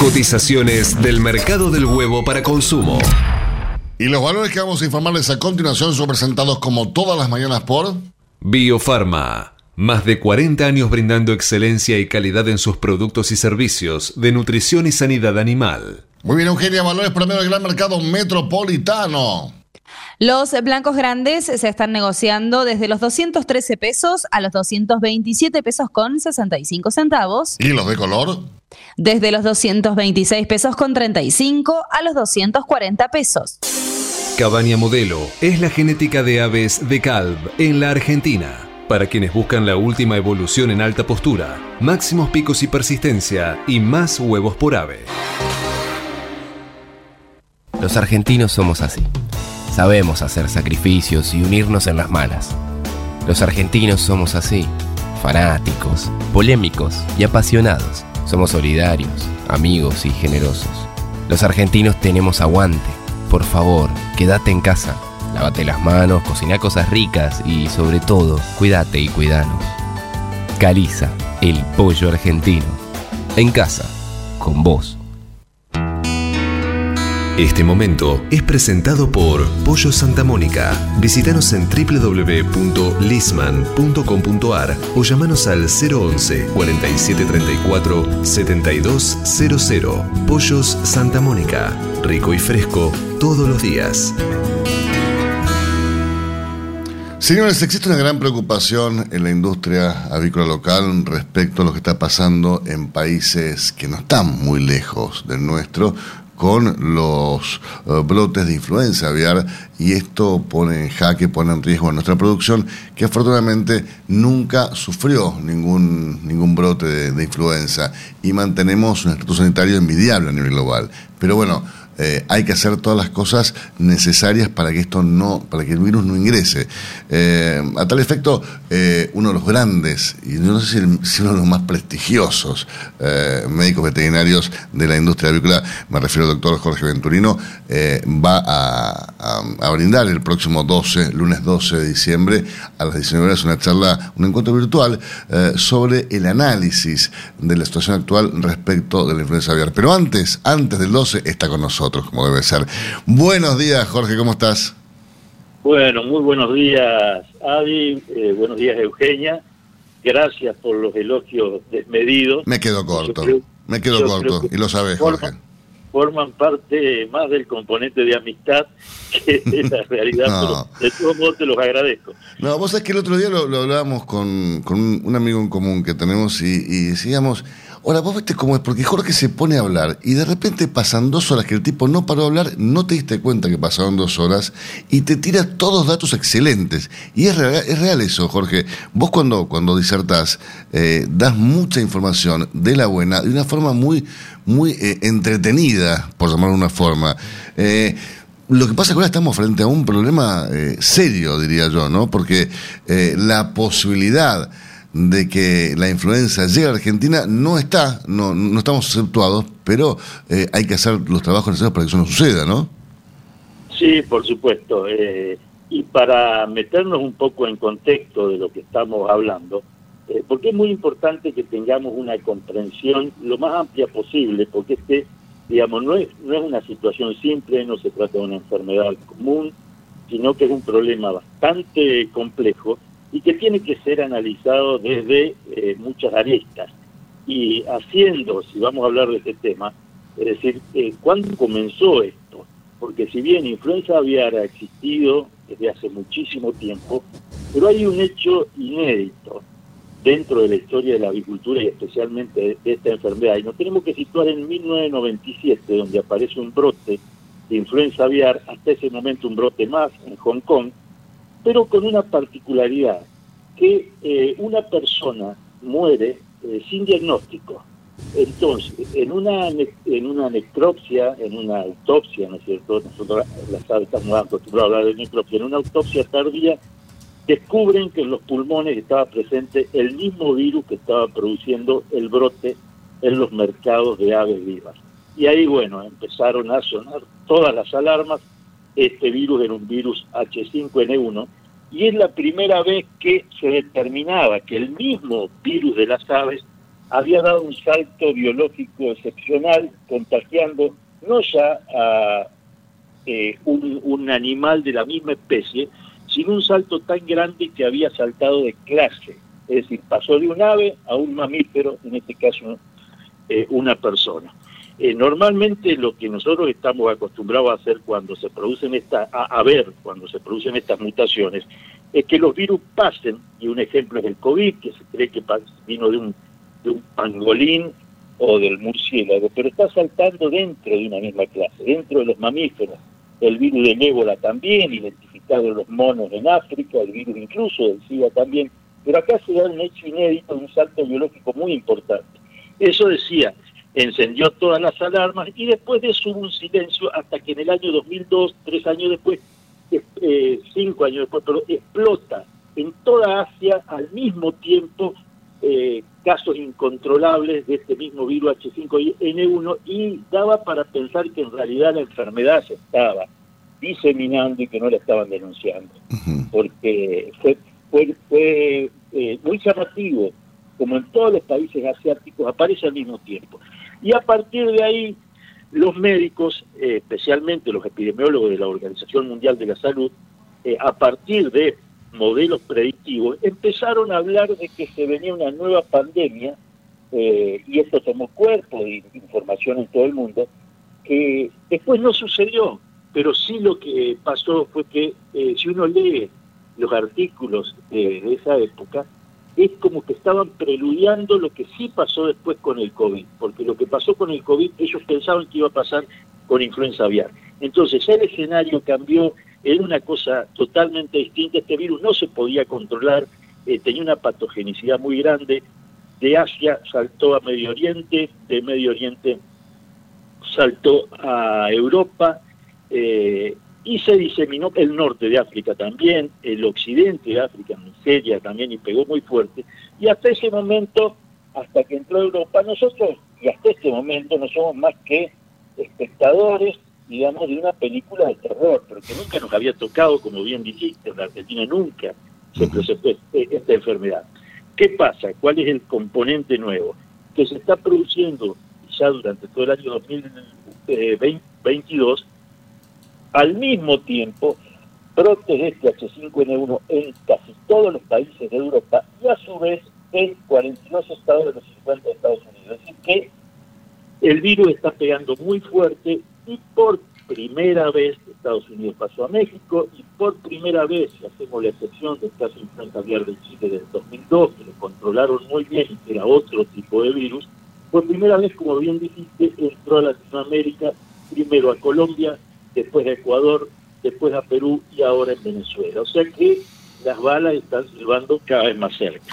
Cotizaciones del mercado del huevo para consumo. Y los valores que vamos a informarles a continuación son presentados como todas las mañanas por Biofarma. Más de 40 años brindando excelencia y calidad en sus productos y servicios de nutrición y sanidad animal. Muy bien, Eugenia, valores promedio del gran mercado metropolitano. Los blancos grandes se están negociando desde los 213 pesos a los 227 pesos con 65 centavos. ¿Y los de color? Desde los 226 pesos con 35 a los 240 pesos. Cabaña Modelo es la genética de aves de Calv en la Argentina. Para quienes buscan la última evolución en alta postura, máximos picos y persistencia y más huevos por ave. Los argentinos somos así. Sabemos hacer sacrificios y unirnos en las malas. Los argentinos somos así. Fanáticos, polémicos y apasionados. Somos solidarios, amigos y generosos. Los argentinos tenemos aguante por favor, quédate en casa. Lávate las manos, cocina cosas ricas y sobre todo, cuídate y cuidanos. Caliza, el pollo argentino. En casa, con vos. Este momento es presentado por Pollo Santa Mónica. Visítanos en www.lisman.com.ar o llamanos al 011 4734 7200. Pollos Santa Mónica. Rico y fresco todos los días. Señores, existe una gran preocupación en la industria avícola local respecto a lo que está pasando en países que no están muy lejos del nuestro, con los eh, brotes de influenza aviar y esto pone en jaque, pone en riesgo a nuestra producción que afortunadamente nunca sufrió ningún, ningún brote de, influenza y mantenemos un estatus sanitario envidiable a nivel global. Pero bueno, eh, hay que hacer todas las cosas necesarias para que esto no, para que el virus no ingrese. Eh, a tal efecto, eh, uno de los grandes, y no sé si, uno de los más prestigiosos médicos veterinarios de la industria avícola, me refiero al doctor Jorge Venturino, va a, a- brindar el próximo 12, lunes 12 de diciembre, a las 19 horas, una charla, un encuentro virtual sobre el análisis de la situación actual respecto de la influenza aviar. Pero antes, antes del 12, está con nosotros, como debe ser. Buenos días, Jorge, ¿cómo estás? Bueno, muy buenos días, Adi. eh, buenos días, Eugenia. Gracias por los elogios desmedidos. Me quedo corto, creo- me quedo corto, que y lo sabes, Jorge. Forman parte más del componente de amistad que de la realidad, No. pero de todos modos te los agradezco. No, vos sabés que el otro día lo, lo hablábamos con, con un, un amigo en común que tenemos y, y decíamos, ahora vos viste cómo es, porque Jorge se pone a hablar y de repente pasan dos horas que el tipo no paró de hablar, no te diste cuenta que pasaron dos horas y te tira todos datos excelentes. Y es real, es real eso, Jorge. Vos cuando, cuando disertás, eh, das mucha información de la buena, de una forma muy, muy eh, entretenida, por llamarlo de una forma. Eh, lo que pasa es que ahora estamos frente a un problema serio, diría yo, ¿no? Porque la posibilidad de que la influenza llegue a Argentina no está, no, no estamos exceptuados, pero eh, hay que hacer los trabajos necesarios para que eso no suceda, ¿no? Sí, por supuesto. eh, y para meternos un poco en contexto de lo que estamos hablando, eh, porque es muy importante que tengamos una comprensión lo más amplia posible, porque este, digamos, no es, no es una situación simple, no se trata de una enfermedad común, sino que es un problema bastante complejo y que tiene que ser analizado desde eh, muchas aristas. Y haciendo, si vamos a hablar de este tema, es decir, eh, ¿cuándo comenzó esto? Porque si bien influenza aviar ha existido desde hace muchísimo tiempo, pero hay un hecho inédito dentro de la historia de la avicultura y especialmente de, esta enfermedad. Y nos tenemos que situar en 1997, donde aparece un brote de influenza aviar, hasta ese momento un brote más en Hong Kong, pero con una particularidad, que eh, una persona muere eh, sin diagnóstico. Entonces, en una, en una necropsia, en una autopsia, ¿no es cierto? Nosotros las aves estamos acostumbrados a hablar de necropsia, en una autopsia tardía descubren que en los pulmones estaba presente el mismo virus que estaba produciendo el brote en los mercados de aves vivas. Y ahí, bueno, empezaron a sonar todas las alarmas. Este virus era un virus H5N1 y es la primera vez que se determinaba que el mismo virus de las aves había dado un salto biológico excepcional, contagiando no ya a eh, un, animal de la misma especie, sino un salto tan grande que había saltado de clase. Es decir, pasó de un ave a un mamífero, en este caso eh, una persona. Eh, normalmente lo que nosotros estamos acostumbrados a hacer cuando se producen estas, a, a ver cuando se producen estas mutaciones, es que los virus pasen, y un ejemplo es el COVID, que se cree que vino de un, de un pangolín o del murciélago, pero está saltando dentro de una misma clase, dentro de los mamíferos. El virus del ébola también, identificado en los monos en África, el virus incluso del SIDA también, pero acá se da un hecho inédito, un salto biológico muy importante. Eso decía, encendió todas las alarmas y después de eso hubo un silencio hasta que en el año 2002, tres años después, eh, cinco años después, pero explota en toda Asia al mismo tiempo eh, casos incontrolables de este mismo virus H5N1 y daba para pensar que en realidad la enfermedad se estaba diseminando y que no la estaban denunciando, porque fue, fue, fue eh, muy llamativo, como en todos los países asiáticos, aparece al mismo tiempo. Y a partir de ahí, los médicos, eh, especialmente los epidemiólogos de la Organización Mundial de la Salud, eh, a partir de modelos predictivos, empezaron a hablar de que se venía una nueva pandemia, eh, y esto tomó cuerpo de información en todo el mundo, que después no sucedió, pero sí lo que pasó fue que si uno lee los artículos de esa época, es como que estaban preludiando lo que sí pasó después con el COVID, porque lo que pasó con el COVID ellos pensaban que iba a pasar con influenza aviar. Entonces el escenario cambió, era una cosa totalmente distinta, este virus no se podía controlar, eh, tenía una patogenicidad muy grande, de Asia saltó a Medio Oriente, de Medio Oriente saltó a Europa, eh, y se diseminó el norte de África también, el occidente de África, Nigeria también, y pegó muy fuerte. Y hasta ese momento, hasta que entró Europa, nosotros, y hasta este momento, no somos más que espectadores, digamos, de una película de terror, pero que nunca nos había tocado, como bien dijiste, en la Argentina nunca se presentó esta enfermedad. ¿Qué pasa? ¿Cuál es el componente nuevo? Que se está produciendo ya durante todo el año 2022 al mismo tiempo, brotes de este H5N1 en casi todos los países de Europa y a su vez en 42 estados de los 50 de Estados Unidos. Decir, que el virus está pegando muy fuerte y por primera vez Estados Unidos pasó a México y por primera vez, si hacemos la excepción del caso de influenza aviar de Chile del 2002, que lo controlaron muy bien y que era otro tipo de virus, por primera vez, como bien dijiste, entró a Latinoamérica, primero a Colombia, después a Ecuador, después a Perú y ahora en Venezuela. O sea que las balas están silbando cada vez más cerca.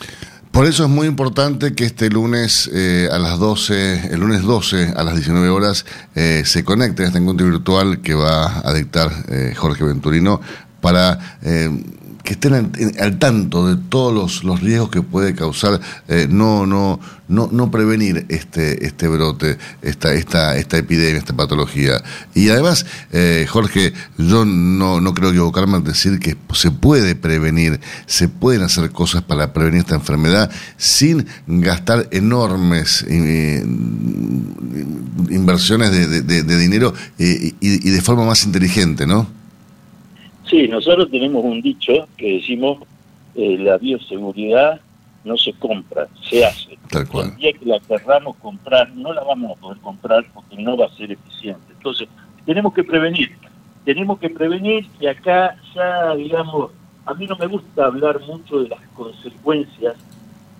Por eso es muy importante que este lunes eh, a las 12, el lunes 12 a las 19 horas, eh, se conecte a este encuentro virtual que va a dictar eh, Jorge Venturino para que estén al, tanto de todos los, los, riesgos que puede causar eh, no, no, no, no prevenir este, este brote, esta, esta, esta epidemia, esta patología. Y además, eh, Jorge, yo no, no creo equivocarme al decir que se puede prevenir, se pueden hacer cosas para prevenir esta enfermedad sin gastar enormes eh, inversiones de, de, dinero y, y de forma más inteligente, ¿no? Sí, nosotros tenemos un dicho que decimos, eh, la bioseguridad no se compra, se hace. Tal cual. El día que la querramos comprar, no la vamos a poder comprar porque no va a ser eficiente. Entonces, tenemos que prevenir, tenemos que prevenir y acá ya, digamos, a mí no me gusta hablar mucho de las consecuencias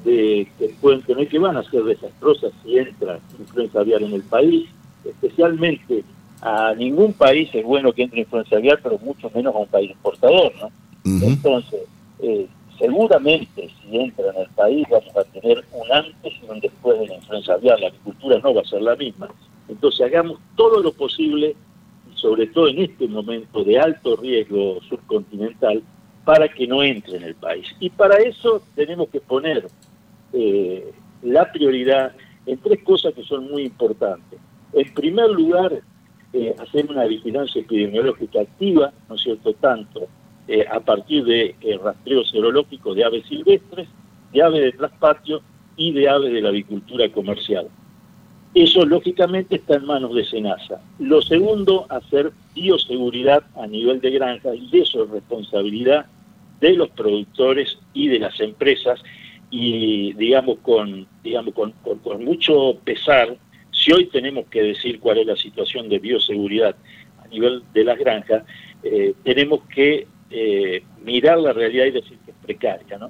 de, que pueden tener, que van a ser desastrosas si entra influenza aviar en el país, especialmente a ningún país es bueno que entre influencia aviar, pero mucho menos a un país exportador, ¿no? Entonces, eh, seguramente si entra en el país vamos a tener un antes y un después de la influencia aviar, la agricultura no va a ser la misma. Entonces hagamos todo lo posible, sobre todo en este momento de alto riesgo subcontinental, para que no entre en el país. Y para eso tenemos que poner eh, la prioridad en tres cosas que son muy importantes. En primer lugar, eh, hacer una vigilancia epidemiológica activa, ¿no es cierto?, tanto eh, a partir de eh, rastreo serológico de aves silvestres, de aves de traspatio y de aves de la avicultura comercial. Eso lógicamente está en manos de SENASA. Lo segundo, hacer bioseguridad a nivel de granja y eso es responsabilidad de los productores y de las empresas y digamos con digamos con mucho pesar si hoy tenemos que decir cuál es la situación de bioseguridad a nivel de las granjas, eh, tenemos que eh, mirar la realidad y decir que es precaria. ¿no?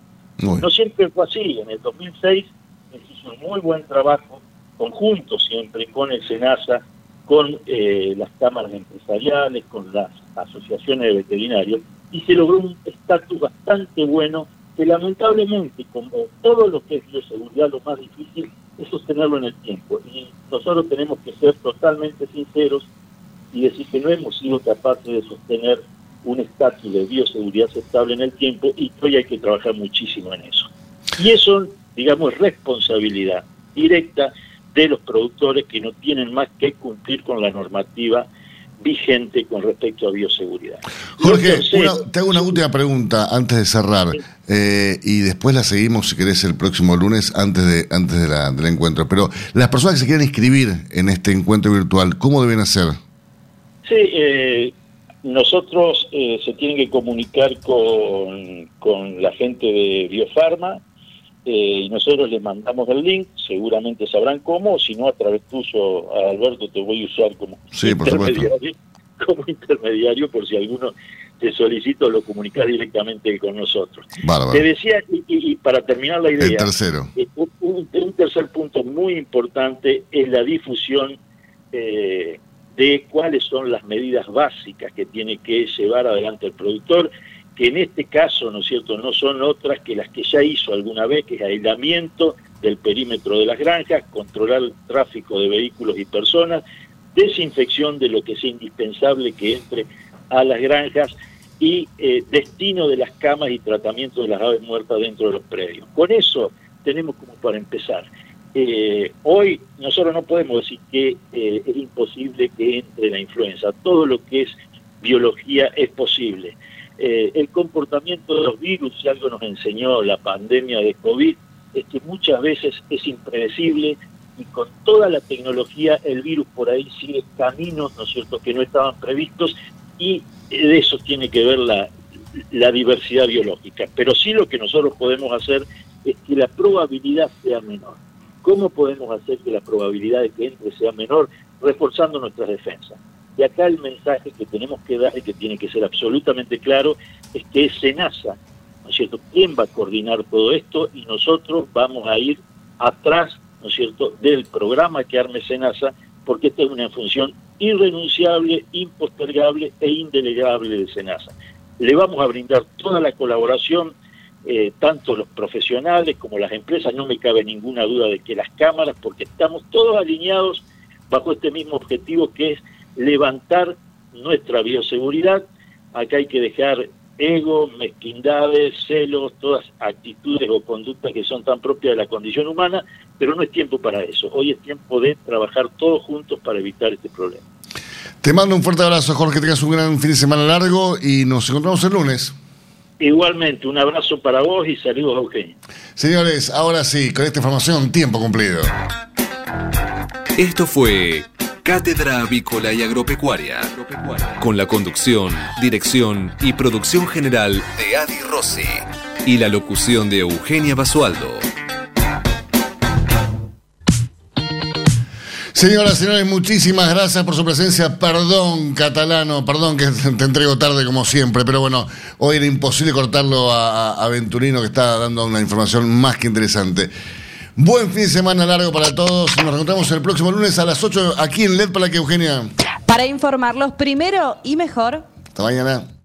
no siempre fue así. En el 2006 se hizo un muy buen trabajo conjunto siempre con el SENASA, con eh, las cámaras empresariales, con las asociaciones de veterinarios, y se logró un estatus bastante bueno que lamentablemente, como todo lo que es bioseguridad, lo más difícil es sostenerlo en el tiempo. Y nosotros tenemos que ser totalmente sinceros y decir que no hemos sido capaces de sostener un estatus de bioseguridad aceptable en el tiempo y hoy hay que trabajar muchísimo en eso. Y eso, digamos, es responsabilidad directa de los productores que no tienen más que cumplir con la normativa vigente con respecto a bioseguridad. Jorge, una- te hago una última pregunta antes de cerrar eh, y después la seguimos si querés el próximo lunes antes de antes de la- del encuentro. Pero las personas que se quieran inscribir en este encuentro virtual, ¿cómo deben hacer? Sí, eh, nosotros eh, se tienen que comunicar con, con la gente de Biofarma eh, y nosotros les mandamos el link, seguramente sabrán cómo, si no a través tuyo, Alberto, te voy a usar como Sí, intermediario, como intermediario por si alguno te solicita o lo comunicas directamente con nosotros. Bárbaro. Te decía, y, para terminar la idea, El tercero. eh, un, un- un tercer punto muy importante es la difusión eh, de cuáles son las medidas básicas que tiene que llevar adelante el productor, que en este caso, ¿no es cierto?, no son otras que las que ya hizo alguna vez, que es aislamiento del perímetro de las granjas, controlar el tráfico de vehículos y personas, desinfección de lo que sea indispensable que entre a las granjas y eh, destino de las camas y tratamiento de las aves muertas dentro de los predios. Con eso tenemos como para empezar. Eh, hoy nosotros no podemos decir que eh, es imposible que entre la influenza. Todo lo que es biología es posible. Eh, el comportamiento de los virus, si algo nos enseñó la pandemia de COVID, es que muchas veces es impredecible y con toda la tecnología el virus por ahí sigue caminos, ¿no es cierto?, que no estaban previstos y de eso tiene que ver la, la diversidad biológica. Pero sí lo que nosotros podemos hacer es que la probabilidad sea menor. ¿Cómo podemos hacer que la probabilidad de que entre sea menor? Reforzando nuestras defensas. Y acá el mensaje que tenemos que dar y que tiene que ser absolutamente claro es que es SENASA, ¿no es cierto?, quién va a coordinar todo esto y nosotros vamos a ir atrás, ¿no es cierto?, del programa que arme SENASA, porque esta es una función irrenunciable, impostergable e indelegable de SENASA. Le vamos a brindar toda la colaboración, eh, tanto los profesionales como las empresas, no me cabe ninguna duda de que las cámaras, porque estamos todos alineados bajo este mismo objetivo que es levantar nuestra bioseguridad. Acá hay que dejar ego, mezquindades, celos, todas actitudes o conductas que son tan propias de la condición humana, pero no es tiempo para eso. Hoy es tiempo de trabajar todos juntos para evitar este problema. Te mando un fuerte abrazo, Jorge, que tengas un gran fin de semana largo y nos encontramos el lunes. Igualmente, un abrazo para vos y saludos a Eugenio. Señores, ahora sí, con esta información, tiempo cumplido. Esto fue Cátedra Avícola y Agropecuaria, con la conducción, dirección y producción general de Adi Rossi y la locución de Eugenia Basualdo. Señoras y señores, muchísimas gracias por su presencia. Perdón, catalano, perdón que te entrego tarde como siempre, pero bueno, hoy era imposible cortarlo a, a Venturino que está dando una información más que interesante. Buen fin de semana largo para todos. Nos encontramos el próximo lunes a las 8 aquí en LED para que Eugenia. Para informarlos primero y mejor. Hasta mañana.